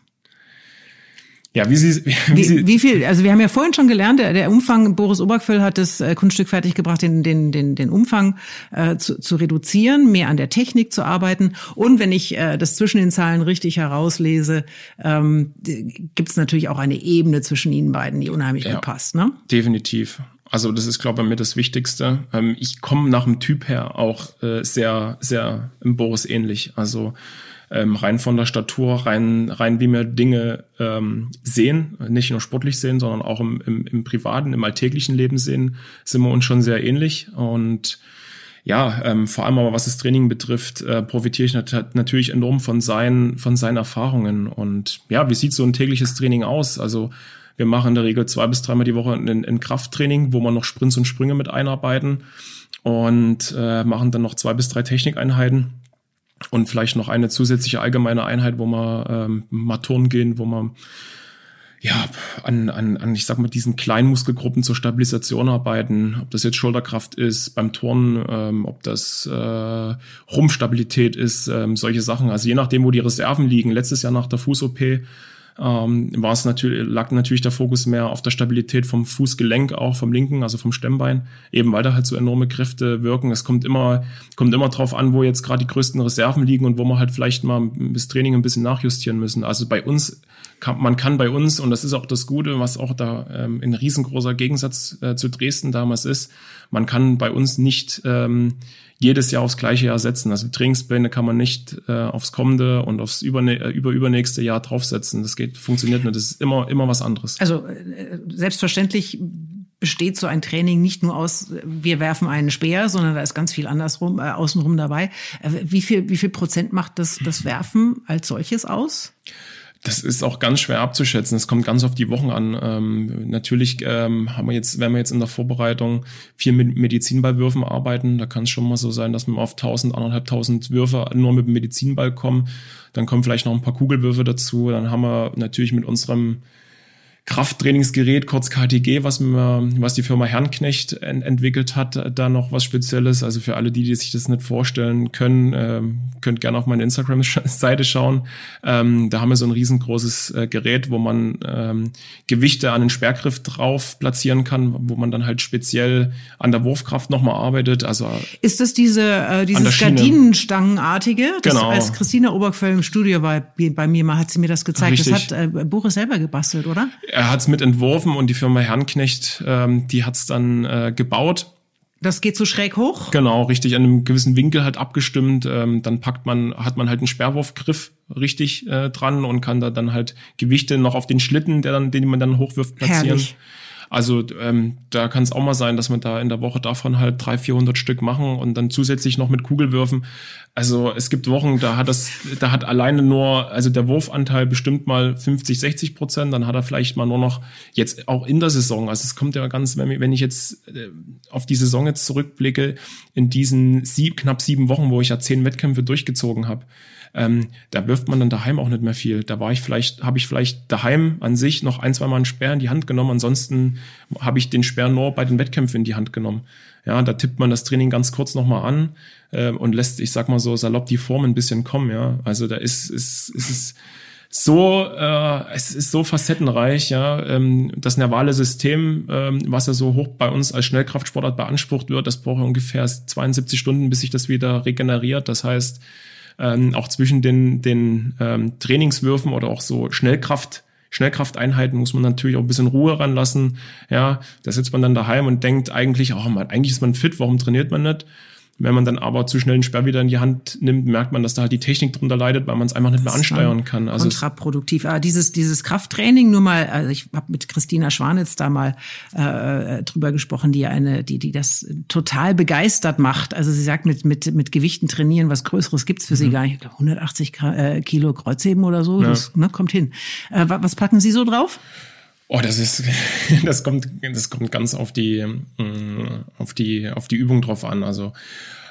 Ja, wie Sie, wie, wie, Sie wie viel? Also wir haben ja vorhin schon gelernt, der, der Umfang. Boris Obergfell hat das äh, Kunststück fertiggebracht, den den den den Umfang äh, zu, zu reduzieren, mehr an der Technik zu arbeiten. Und wenn ich äh, das zwischen den Zahlen richtig herauslese, ähm, gibt es natürlich auch eine Ebene zwischen Ihnen beiden, die unheimlich ja, gut passt. Ne? Definitiv. Also das ist, glaube ich, mir das Wichtigste. Ähm, ich komme nach dem Typ her auch äh, sehr, sehr im Boris ähnlich. Also ähm, rein von der Statur, rein, rein wie wir Dinge ähm, sehen, nicht nur sportlich sehen, sondern auch im, im, im privaten, im alltäglichen Leben sehen, sind wir uns schon sehr ähnlich. Und ja, ähm, vor allem aber was das Training betrifft, äh, profitiere ich nat natürlich enorm von seinen, von seinen Erfahrungen. Und ja, wie sieht so ein tägliches Training aus? Also wir machen in der Regel zwei bis dreimal die Woche ein, ein Krafttraining, wo wir noch Sprints und Sprünge mit einarbeiten und äh, machen dann noch zwei bis drei Technikeinheiten und vielleicht noch eine zusätzliche allgemeine Einheit, wo wir ähm, mal turnen gehen, wo wir ja, an, an, an, ich sag mal, diesen kleinen Muskelgruppen zur Stabilisation arbeiten, ob das jetzt Schulterkraft ist beim Turnen, ähm, ob das äh, Rumpfstabilität ist, ähm, solche Sachen. Also je nachdem, wo die Reserven liegen. Letztes Jahr nach der Fuß-OP ähm, war es natürlich, lag natürlich der Fokus mehr auf der Stabilität vom Fußgelenk, auch vom linken, also vom Stemmbein, eben weil da halt so enorme Kräfte wirken. Es kommt immer, kommt immer drauf an, wo jetzt gerade die größten Reserven liegen und wo man halt vielleicht mal bis Training ein bisschen nachjustieren müssen. Also bei uns kann, man kann bei uns, und das ist auch das Gute, was auch da ähm, ein riesengroßer Gegensatz äh, zu Dresden damals ist, man kann bei uns nicht ähm, jedes Jahr aufs gleiche Jahr setzen. Also Trainingspläne kann man nicht äh, aufs kommende und aufs überne äh, Jahr draufsetzen. Das geht, funktioniert nicht. Das ist immer, immer was anderes. Also äh, selbstverständlich besteht so ein Training nicht nur aus, wir werfen einen Speer, sondern da ist ganz viel andersrum, äh, außenrum dabei. Äh, wie viel, wie viel Prozent macht das, das Werfen als solches aus? Das ist auch ganz schwer abzuschätzen. Es kommt ganz auf die Wochen an. Ähm, natürlich ähm, haben wir jetzt, wenn wir jetzt in der Vorbereitung viel mit Medizinballwürfen arbeiten, da kann es schon mal so sein, dass wir auf 1000, 1500 Würfe nur mit dem Medizinball kommen. Dann kommen vielleicht noch ein paar Kugelwürfe dazu. Dann haben wir natürlich mit unserem Krafttrainingsgerät, kurz KTG, was, mir, was die Firma Herrnknecht ent entwickelt hat, da noch was Spezielles. Also für alle, die, die sich das nicht vorstellen können, äh, könnt gerne auf meine Instagram-Seite schauen. Ähm, da haben wir so ein riesengroßes äh, Gerät, wo man ähm, Gewichte an den Sperrgriff drauf platzieren kann, wo man dann halt speziell an der Wurfkraft nochmal arbeitet. Also Ist das diese äh, dieses Gardinenstangenartige? Das, genau. Als Christina Oberquell im Studio war bei mir mal, hat sie mir das gezeigt. Richtig. Das hat äh, Boris selber gebastelt, oder? Er hat es mit entworfen und die Firma Herrnknecht, ähm, die hat es dann äh, gebaut. Das geht so schräg hoch? Genau, richtig, an einem gewissen Winkel halt abgestimmt. Ähm, dann packt man, hat man halt einen Sperrwurfgriff richtig äh, dran und kann da dann halt Gewichte noch auf den Schlitten, der dann, den man dann hochwirft, platzieren. Herrlich. Also ähm, da kann es auch mal sein, dass man da in der Woche davon halt 300, 400 Stück machen und dann zusätzlich noch mit Kugelwürfen. Also es gibt Wochen, da hat das, da hat alleine nur, also der Wurfanteil bestimmt mal 50, 60 Prozent, dann hat er vielleicht mal nur noch jetzt auch in der Saison. Also es kommt ja ganz, wenn, ich jetzt äh, auf die Saison jetzt zurückblicke, in diesen sieb, knapp sieben Wochen, wo ich ja zehn Wettkämpfe durchgezogen habe, ähm, da wirft man dann daheim auch nicht mehr viel. Da war ich vielleicht, habe ich vielleicht daheim an sich noch ein, zwei Mal einen Sperr in die Hand genommen. Ansonsten habe ich den Sperr nur bei den Wettkämpfen in die Hand genommen. Ja, da tippt man das Training ganz kurz nochmal an äh, und lässt, ich sag mal so salopp, die Form ein bisschen kommen. Ja, also da ist, ist, ist, ist so, äh, es ist so facettenreich, ja. Ähm, das nervale System, ähm, was ja so hoch bei uns als Schnellkraftsportart beansprucht wird, das braucht ungefähr 72 Stunden, bis sich das wieder regeneriert. Das heißt, ähm, auch zwischen den, den ähm, Trainingswürfen oder auch so Schnellkraft, Schnellkrafteinheiten muss man natürlich auch ein bisschen Ruhe ranlassen. Ja, da sitzt man dann daheim und denkt eigentlich, oh man, eigentlich ist man fit, warum trainiert man nicht? Wenn man dann aber zu schnell einen Sperr wieder in die Hand nimmt, merkt man, dass da halt die Technik drunter leidet, weil man es einfach nicht mehr ansteuern kann. Also kontraproduktiv. Aber dieses dieses Krafttraining, nur mal, also ich habe mit Christina Schwanitz da mal äh, drüber gesprochen, die eine, die die das total begeistert macht. Also sie sagt, mit mit mit Gewichten trainieren, was Größeres gibt's für mhm. sie gar nicht. Ich glaube 180 äh, Kilo Kreuzheben oder so, ja. das ne, kommt hin. Äh, was packen Sie so drauf? Oh, das ist, <laughs> das kommt, das kommt ganz auf die, mm, auf die, auf die Übung drauf an. Also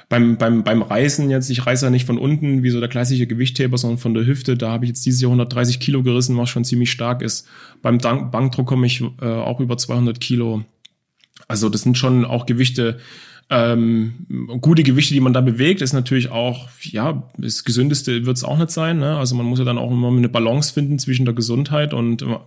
beim, beim, beim Reißen jetzt, ich reiße ja nicht von unten wie so der klassische Gewichtheber, sondern von der Hüfte. Da habe ich jetzt dieses Jahr 130 Kilo gerissen, was schon ziemlich stark ist. Beim Bankdruck komme ich äh, auch über 200 Kilo. Also das sind schon auch Gewichte, ähm, gute Gewichte, die man da bewegt, ist natürlich auch, ja, das Gesündeste wird es auch nicht sein. Ne? Also man muss ja dann auch immer eine Balance finden zwischen der Gesundheit und äh,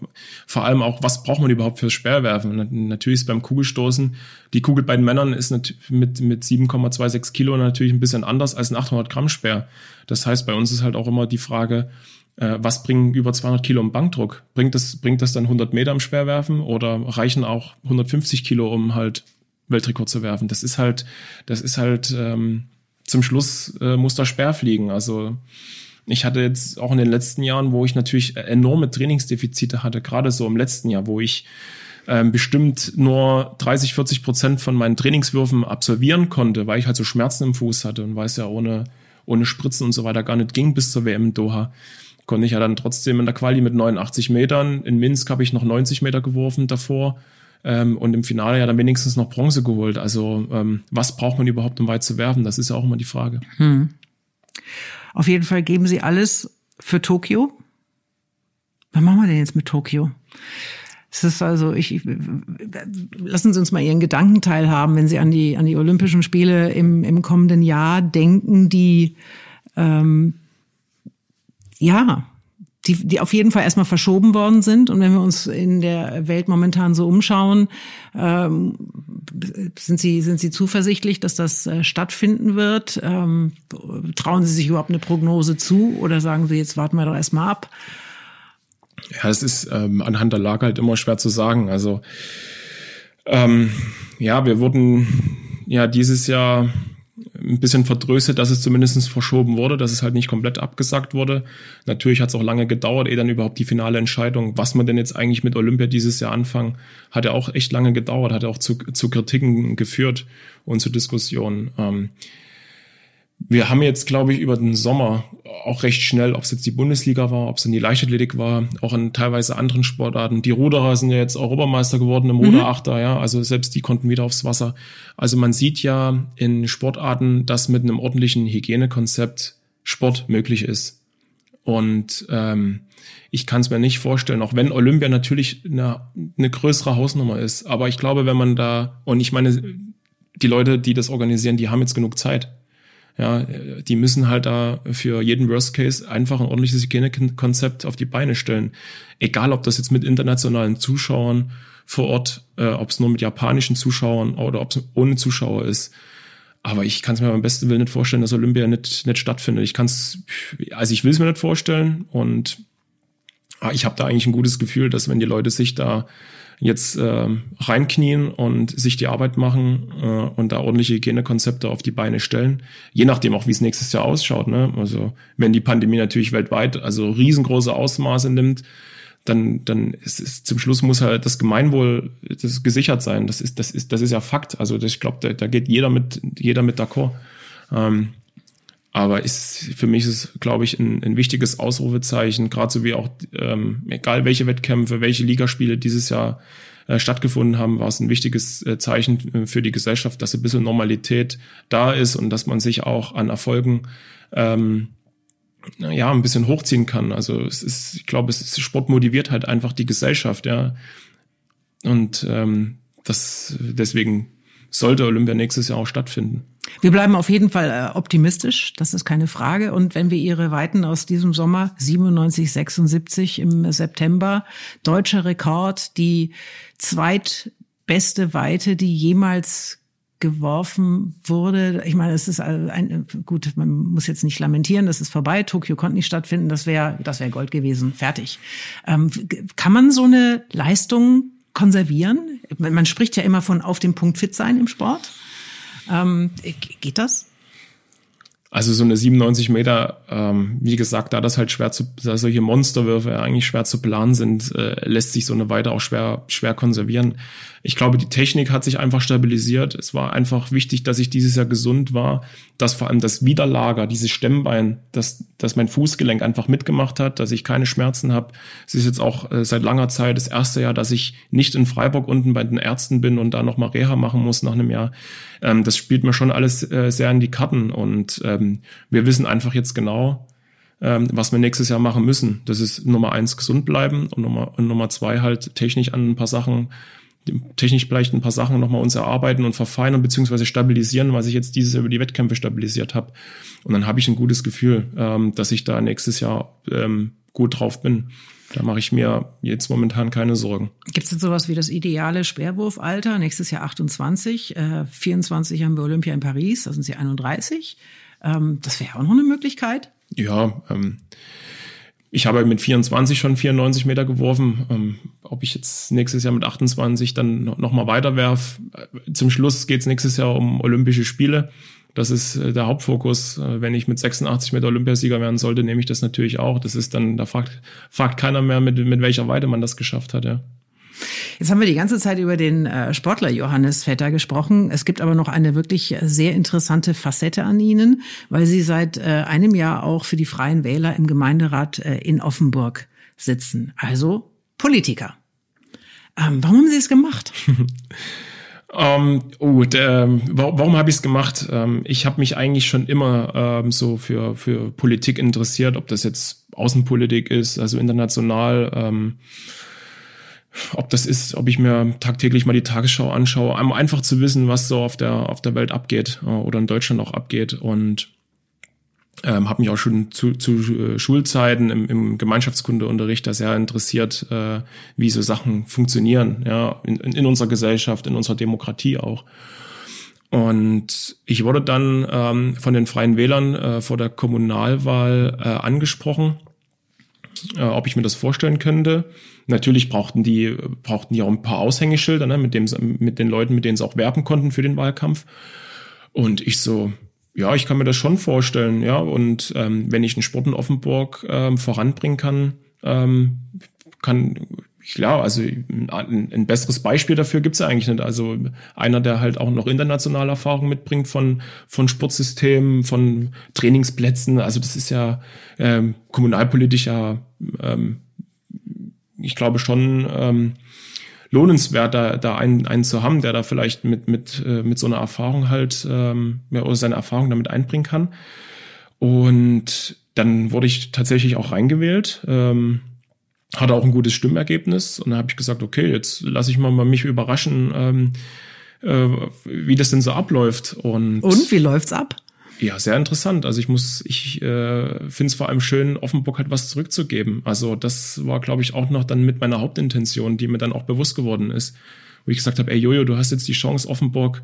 vor allem auch, was braucht man überhaupt fürs Speerwerfen? Natürlich ist beim Kugelstoßen, die Kugel bei den Männern ist mit, mit 7,26 Kilo natürlich ein bisschen anders als ein 800 Gramm Speer. Das heißt, bei uns ist halt auch immer die Frage, äh, was bringen über 200 Kilo im Bankdruck? Bringt das, bringt das dann 100 Meter im Speerwerfen oder reichen auch 150 Kilo, um halt Weltrekord zu werfen. Das ist halt, das ist halt ähm, zum Schluss äh, muss der Sperr fliegen. Also ich hatte jetzt auch in den letzten Jahren, wo ich natürlich enorme Trainingsdefizite hatte, gerade so im letzten Jahr, wo ich ähm, bestimmt nur 30, 40 Prozent von meinen Trainingswürfen absolvieren konnte, weil ich halt so Schmerzen im Fuß hatte und weiß ja ohne, ohne Spritzen und so weiter gar nicht ging bis zur WM in Doha konnte ich ja dann trotzdem in der Quali mit 89 Metern. In Minsk habe ich noch 90 Meter geworfen davor ähm, und im Finale ja dann wenigstens noch Bronze geholt. Also ähm, was braucht man überhaupt, um weit zu werfen? Das ist ja auch immer die Frage. Hm. Auf jeden Fall geben Sie alles für Tokio. Was machen wir denn jetzt mit Tokio? Es ist also, ich, ich, lassen Sie uns mal Ihren Gedanken teilhaben, wenn Sie an die, an die Olympischen Spiele im, im kommenden Jahr denken, die, ähm, ja, die, die auf jeden Fall erstmal verschoben worden sind. Und wenn wir uns in der Welt momentan so umschauen, ähm, sind Sie, sind Sie zuversichtlich, dass das äh, stattfinden wird? Ähm, trauen Sie sich überhaupt eine Prognose zu oder sagen Sie, jetzt warten wir doch erstmal ab? Ja, es ist ähm, anhand der Lage halt immer schwer zu sagen. Also ähm, ja, wir wurden ja dieses Jahr ein bisschen vertröstet, dass es zumindest verschoben wurde, dass es halt nicht komplett abgesagt wurde. Natürlich hat es auch lange gedauert, ehe dann überhaupt die finale Entscheidung, was man denn jetzt eigentlich mit Olympia dieses Jahr anfangen, hat ja auch echt lange gedauert, hat ja auch zu, zu Kritiken geführt und zu Diskussionen. Ähm, wir haben jetzt, glaube ich, über den Sommer auch recht schnell, ob es jetzt die Bundesliga war, ob es in die Leichtathletik war, auch in teilweise anderen Sportarten. Die Ruderer sind ja jetzt Europameister geworden im Ruderachter, mhm. ja, also selbst die konnten wieder aufs Wasser. Also man sieht ja in Sportarten, dass mit einem ordentlichen Hygienekonzept Sport möglich ist. Und ähm, ich kann es mir nicht vorstellen, auch wenn Olympia natürlich eine, eine größere Hausnummer ist. Aber ich glaube, wenn man da, und ich meine, die Leute, die das organisieren, die haben jetzt genug Zeit. Ja, die müssen halt da für jeden Worst Case einfach ein ordentliches Hygienekonzept auf die Beine stellen. Egal, ob das jetzt mit internationalen Zuschauern vor Ort, äh, ob es nur mit japanischen Zuschauern oder ob es ohne Zuschauer ist. Aber ich kann es mir beim besten Willen nicht vorstellen, dass Olympia nicht, nicht stattfindet. Ich kann es, also ich will es mir nicht vorstellen und ah, ich habe da eigentlich ein gutes Gefühl, dass wenn die Leute sich da jetzt äh, reinknien und sich die Arbeit machen äh, und da ordentliche Hygienekonzepte auf die Beine stellen. Je nachdem auch, wie es nächstes Jahr ausschaut. Ne? Also wenn die Pandemie natürlich weltweit also riesengroße Ausmaße nimmt, dann, dann ist es zum Schluss muss halt das Gemeinwohl das gesichert sein. Das ist, das ist, das ist ja Fakt. Also ich glaube, da, da geht jeder mit, jeder mit d'accord. Ähm, aber ist, für mich ist glaube ich, ein, ein wichtiges Ausrufezeichen, gerade so wie auch, ähm, egal welche Wettkämpfe, welche Ligaspiele dieses Jahr äh, stattgefunden haben, war es ein wichtiges äh, Zeichen äh, für die Gesellschaft, dass ein bisschen Normalität da ist und dass man sich auch an Erfolgen ähm, ja, ein bisschen hochziehen kann. Also es ist, ich glaube, es ist, Sport motiviert halt einfach die Gesellschaft, ja. Und ähm, das deswegen sollte Olympia nächstes Jahr auch stattfinden. Wir bleiben auf jeden Fall äh, optimistisch, das ist keine Frage. Und wenn wir Ihre Weiten aus diesem Sommer 97, 76 im September, deutscher Rekord, die zweitbeste Weite, die jemals geworfen wurde. Ich meine, es ist ein, gut, man muss jetzt nicht lamentieren, das ist vorbei. Tokio konnte nicht stattfinden, das wäre, das wäre Gold gewesen, fertig. Ähm, kann man so eine Leistung konservieren? Man spricht ja immer von auf dem Punkt fit sein im Sport. Ähm, geht das? Also so eine 97 Meter, ähm, wie gesagt, da das halt schwer zu, da solche Monsterwürfe eigentlich schwer zu planen sind, äh, lässt sich so eine Weite auch schwer, schwer konservieren. Ich glaube, die Technik hat sich einfach stabilisiert. Es war einfach wichtig, dass ich dieses Jahr gesund war, dass vor allem das Widerlager, dieses Stemmbein, dass, dass mein Fußgelenk einfach mitgemacht hat, dass ich keine Schmerzen habe. Es ist jetzt auch äh, seit langer Zeit das erste Jahr, dass ich nicht in Freiburg unten bei den Ärzten bin und da nochmal Reha machen muss nach einem Jahr. Ähm, das spielt mir schon alles äh, sehr in die Karten und ähm, wir wissen einfach jetzt genau, ähm, was wir nächstes Jahr machen müssen. Das ist Nummer eins gesund bleiben und Nummer, und Nummer zwei halt technisch an ein paar Sachen technisch vielleicht ein paar Sachen nochmal uns erarbeiten und verfeinern beziehungsweise stabilisieren, was ich jetzt dieses Jahr über die Wettkämpfe stabilisiert habe. Und dann habe ich ein gutes Gefühl, ähm, dass ich da nächstes Jahr ähm, gut drauf bin. Da mache ich mir jetzt momentan keine Sorgen. Gibt es denn sowas wie das ideale Speerwurfalter? Nächstes Jahr 28, äh, 24 haben wir Olympia in Paris, da sind sie 31. Ähm, das wäre auch noch eine Möglichkeit. Ja, ähm, ich habe mit 24 schon 94 Meter geworfen. Ähm, ob ich jetzt nächstes Jahr mit 28 dann noch mal weiter werf. Äh, zum Schluss geht es nächstes Jahr um Olympische Spiele. Das ist äh, der Hauptfokus. Äh, wenn ich mit 86 Meter Olympiasieger werden sollte, nehme ich das natürlich auch. Das ist dann, da fragt, fragt keiner mehr, mit, mit welcher Weite man das geschafft hat, ja. Jetzt haben wir die ganze Zeit über den Sportler Johannes Vetter gesprochen. Es gibt aber noch eine wirklich sehr interessante Facette an Ihnen, weil Sie seit einem Jahr auch für die Freien Wähler im Gemeinderat in Offenburg sitzen. Also Politiker. Ähm, warum haben Sie es gemacht? <laughs> Ähm, oh, der, warum habe ich es gemacht? Ähm, ich habe mich eigentlich schon immer ähm, so für, für Politik interessiert, ob das jetzt Außenpolitik ist, also international. Ähm, ob das ist, ob ich mir tagtäglich mal die Tagesschau anschaue, um einfach zu wissen, was so auf der auf der Welt abgeht äh, oder in Deutschland auch abgeht und ähm, habe mich auch schon zu, zu äh, Schulzeiten im, im Gemeinschaftskundeunterricht da sehr interessiert, äh, wie so Sachen funktionieren, ja, in, in unserer Gesellschaft, in unserer Demokratie auch. Und ich wurde dann ähm, von den Freien Wählern äh, vor der Kommunalwahl äh, angesprochen, äh, ob ich mir das vorstellen könnte. Natürlich brauchten die, brauchten die auch ein paar Aushängeschilder, ne, mit, dem, mit den Leuten, mit denen sie auch werben konnten für den Wahlkampf. Und ich so, ja, ich kann mir das schon vorstellen, ja. Und ähm, wenn ich einen Sport in Offenburg ähm, voranbringen kann, ähm, kann, klar, also ein, ein besseres Beispiel dafür gibt's ja eigentlich nicht. Also einer, der halt auch noch internationale Erfahrung mitbringt von, von Sportsystemen, von Trainingsplätzen. Also das ist ja ähm, kommunalpolitisch ja, ähm, ich glaube schon, ähm, lohnenswert, da, da einen, einen zu haben, der da vielleicht mit, mit, äh, mit so einer Erfahrung halt ähm, oder seine Erfahrung damit einbringen kann. Und dann wurde ich tatsächlich auch reingewählt. Ähm, hatte auch ein gutes Stimmergebnis und dann habe ich gesagt, okay, jetzt lasse ich mal, mal mich überraschen, ähm, äh, wie das denn so abläuft. Und, und wie läuft's ab? Ja, sehr interessant. Also ich muss, ich äh, finde es vor allem schön, Offenburg halt was zurückzugeben. Also das war, glaube ich, auch noch dann mit meiner Hauptintention, die mir dann auch bewusst geworden ist, wo ich gesagt habe, ey Jojo, du hast jetzt die Chance, Offenburg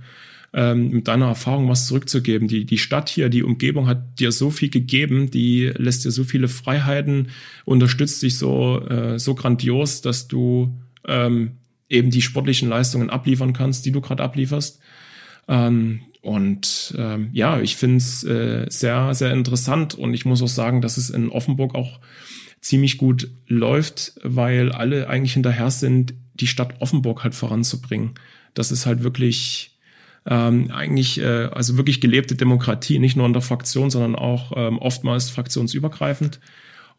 ähm, mit deiner Erfahrung was zurückzugeben. Die, die Stadt hier, die Umgebung hat dir so viel gegeben, die lässt dir so viele Freiheiten, unterstützt dich so, äh, so grandios, dass du ähm, eben die sportlichen Leistungen abliefern kannst, die du gerade ablieferst. Ähm, und ähm, ja, ich finde es äh, sehr, sehr interessant und ich muss auch sagen, dass es in Offenburg auch ziemlich gut läuft, weil alle eigentlich hinterher sind, die Stadt Offenburg halt voranzubringen. Das ist halt wirklich ähm, eigentlich, äh, also wirklich gelebte Demokratie, nicht nur in der Fraktion, sondern auch ähm, oftmals fraktionsübergreifend.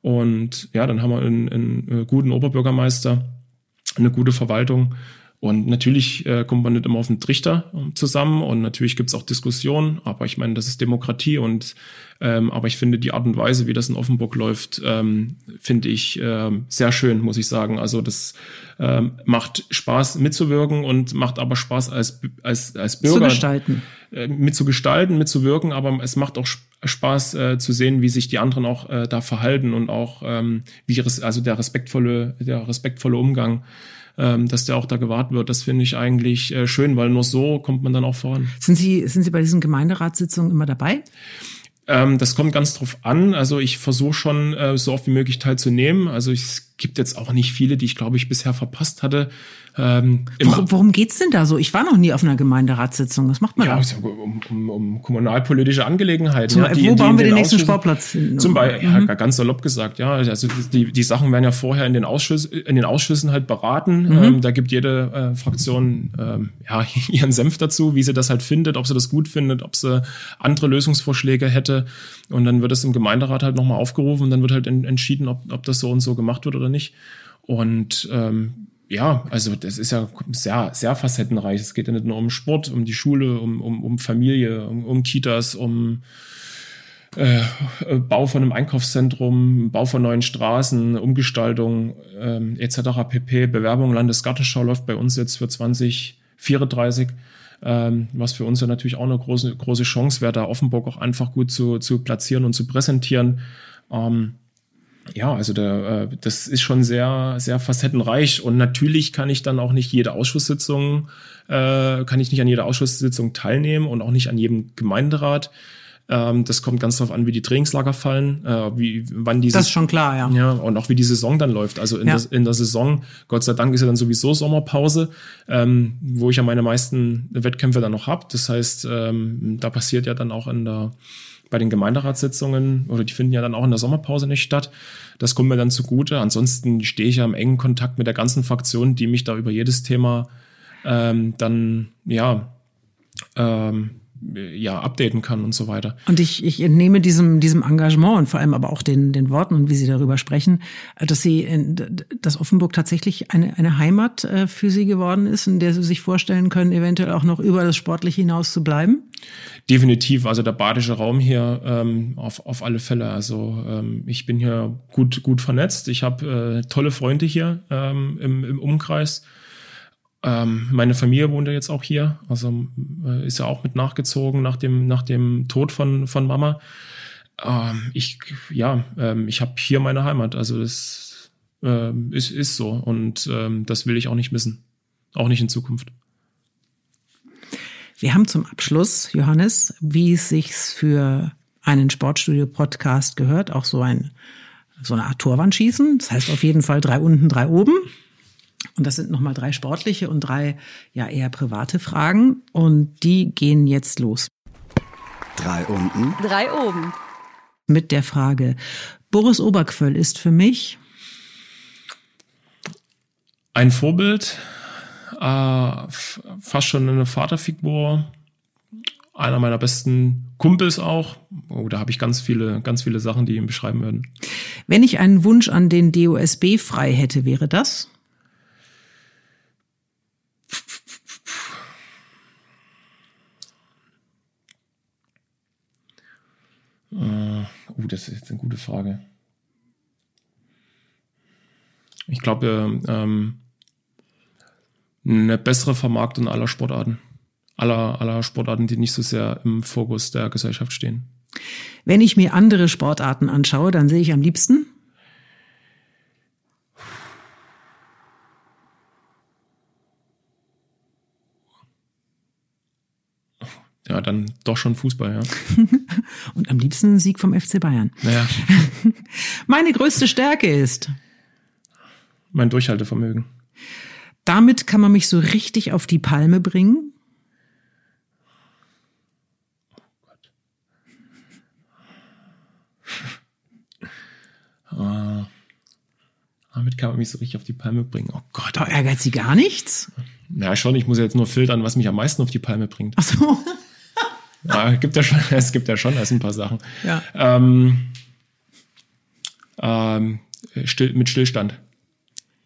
Und ja, dann haben wir einen, einen äh, guten Oberbürgermeister, eine gute Verwaltung und natürlich äh, kommt man nicht immer auf den Trichter ähm, zusammen. Und natürlich gibt's auch Diskussionen, aber ich meine, das ist Demokratie. Und ähm, aber ich finde die Art und Weise, wie das in Offenburg läuft, ähm, finde ich ähm, sehr schön, muss ich sagen. Also das ähm, macht Spaß mitzuwirken und macht aber Spaß als als als Bürger zu gestalten, äh, mitzugestalten, mitzuwirken, aber es macht auch Spaß äh, zu sehen, wie sich die anderen auch äh, da verhalten und auch ähm, wie also der respektvolle der respektvolle Umgang ähm, dass der auch da gewahrt wird. Das finde ich eigentlich äh, schön, weil nur so kommt man dann auch voran. Sind Sie, sind Sie bei diesen Gemeinderatssitzungen immer dabei? Ähm, das kommt ganz drauf an. Also ich versuche schon äh, so oft wie möglich teilzunehmen. Also es gibt jetzt auch nicht viele, die ich glaube ich bisher verpasst hatte. Ähm, worum, worum geht's denn da so? Ich war noch nie auf einer Gemeinderatssitzung. Was macht man ja, da? Um, um, um kommunalpolitische Angelegenheiten. Zum, ja, die, wo bauen wir den, den nächsten Sportplatz? Zum Beispiel, mhm. ja, ganz salopp gesagt, ja. Also die, die Sachen werden ja vorher in den, Ausschuss, in den Ausschüssen halt beraten. Mhm. Ähm, da gibt jede äh, Fraktion ähm, ja, <laughs> ihren Senf dazu, wie sie das halt findet, ob sie das gut findet, ob sie andere Lösungsvorschläge hätte. Und dann wird es im Gemeinderat halt nochmal aufgerufen und dann wird halt en entschieden, ob, ob das so und so gemacht wird oder nicht. Und ähm, ja, also das ist ja sehr, sehr facettenreich. Es geht ja nicht nur um Sport, um die Schule, um, um, um Familie, um, um Kitas, um äh, Bau von einem Einkaufszentrum, Bau von neuen Straßen, Umgestaltung ähm, etc. pp. Bewerbung Landesgartenschau läuft bei uns jetzt für 2034, ähm, was für uns ja natürlich auch eine große, große Chance wäre, da Offenburg auch einfach gut zu, zu platzieren und zu präsentieren. Ähm, ja, also der, äh, das ist schon sehr, sehr facettenreich und natürlich kann ich dann auch nicht jede Ausschusssitzung, äh, kann ich nicht an jeder Ausschusssitzung teilnehmen und auch nicht an jedem Gemeinderat. Ähm, das kommt ganz darauf an, wie die Trainingslager fallen, äh, wie wann diese. Das ist schon klar, ja. Ja, und auch wie die Saison dann läuft. Also in, ja. der, in der Saison, Gott sei Dank ist ja dann sowieso Sommerpause, ähm, wo ich ja meine meisten Wettkämpfe dann noch hab. Das heißt, ähm, da passiert ja dann auch in der bei den Gemeinderatssitzungen oder die finden ja dann auch in der Sommerpause nicht statt. Das kommt mir dann zugute. Ansonsten stehe ich ja im engen Kontakt mit der ganzen Fraktion, die mich da über jedes Thema ähm, dann ja ähm, ja, updaten kann und so weiter. Und ich, ich entnehme diesem, diesem Engagement und vor allem aber auch den, den Worten und wie Sie darüber sprechen, dass Sie, dass Offenburg tatsächlich eine, eine Heimat äh, für Sie geworden ist, in der Sie sich vorstellen können, eventuell auch noch über das Sportliche hinaus zu bleiben? Definitiv, also der badische Raum hier ähm, auf, auf alle Fälle. Also ähm, ich bin hier gut, gut vernetzt. Ich habe äh, tolle Freunde hier ähm, im, im Umkreis. Ähm, meine Familie wohnt ja jetzt auch hier, also äh, ist ja auch mit nachgezogen nach dem, nach dem Tod von, von Mama. Ähm, ich, ja, ähm, ich habe hier meine Heimat, also das äh, ist, ist so und ähm, das will ich auch nicht missen, auch nicht in Zukunft. Wir haben zum Abschluss, Johannes, wie es sich für einen Sportstudio-Podcast gehört, auch so ein so eine Art Torwandschießen. Das heißt auf jeden Fall drei unten, drei oben. Und das sind nochmal drei sportliche und drei ja eher private Fragen. Und die gehen jetzt los. Drei unten. Drei oben. Mit der Frage, Boris Oberquöll ist für mich ein Vorbild, äh, fast schon eine Vaterfigur, einer meiner besten Kumpels auch. Oh, da habe ich ganz viele, ganz viele Sachen, die ihn beschreiben würden. Wenn ich einen Wunsch an den DOSB frei hätte, wäre das? Uh, das ist jetzt eine gute Frage. Ich glaube, ähm, eine bessere Vermarktung aller Sportarten. Aller, aller Sportarten, die nicht so sehr im Fokus der Gesellschaft stehen. Wenn ich mir andere Sportarten anschaue, dann sehe ich am liebsten Ja, dann doch schon Fußball, ja. <laughs> Und am liebsten ein Sieg vom FC Bayern. Naja. <laughs> Meine größte Stärke ist. Mein Durchhaltevermögen. Damit kann man mich so richtig auf die Palme bringen. Oh uh, damit kann man mich so richtig auf die Palme bringen. Oh Gott. Oh, ärgert Sie gar nichts? Ja, schon. Ich muss jetzt nur filtern, was mich am meisten auf die Palme bringt. Ach so. Ja, <laughs> gibt ja schon, es gibt ja schon erst ein paar Sachen. Ja. Ähm, ähm, still, mit Stillstand.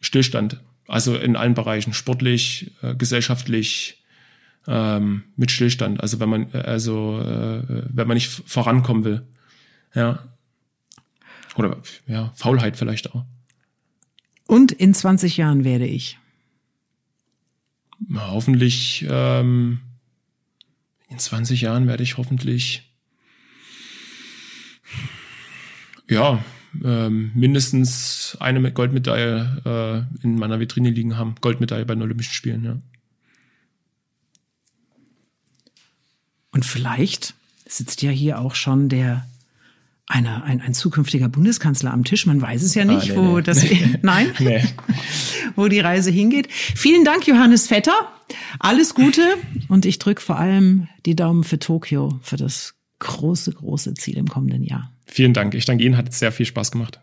Stillstand. Also in allen Bereichen, sportlich, äh, gesellschaftlich, ähm, mit Stillstand. Also wenn man, also äh, wenn man nicht vorankommen will. Ja. Oder ja, Faulheit vielleicht auch. Und in 20 Jahren werde ich. Hoffentlich ähm, in 20 Jahren werde ich hoffentlich ja ähm, mindestens eine Goldmedaille äh, in meiner Vitrine liegen haben. Goldmedaille bei den Olympischen Spielen, ja. Und vielleicht sitzt ja hier auch schon der einer, ein, ein zukünftiger Bundeskanzler am Tisch. Man weiß es ja nicht, ah, nee, wo nee. das, <laughs> nein, nee. wo die Reise hingeht. Vielen Dank, Johannes Vetter. Alles Gute und ich drücke vor allem die Daumen für Tokio, für das große, große Ziel im kommenden Jahr. Vielen Dank. Ich danke Ihnen, hat sehr viel Spaß gemacht.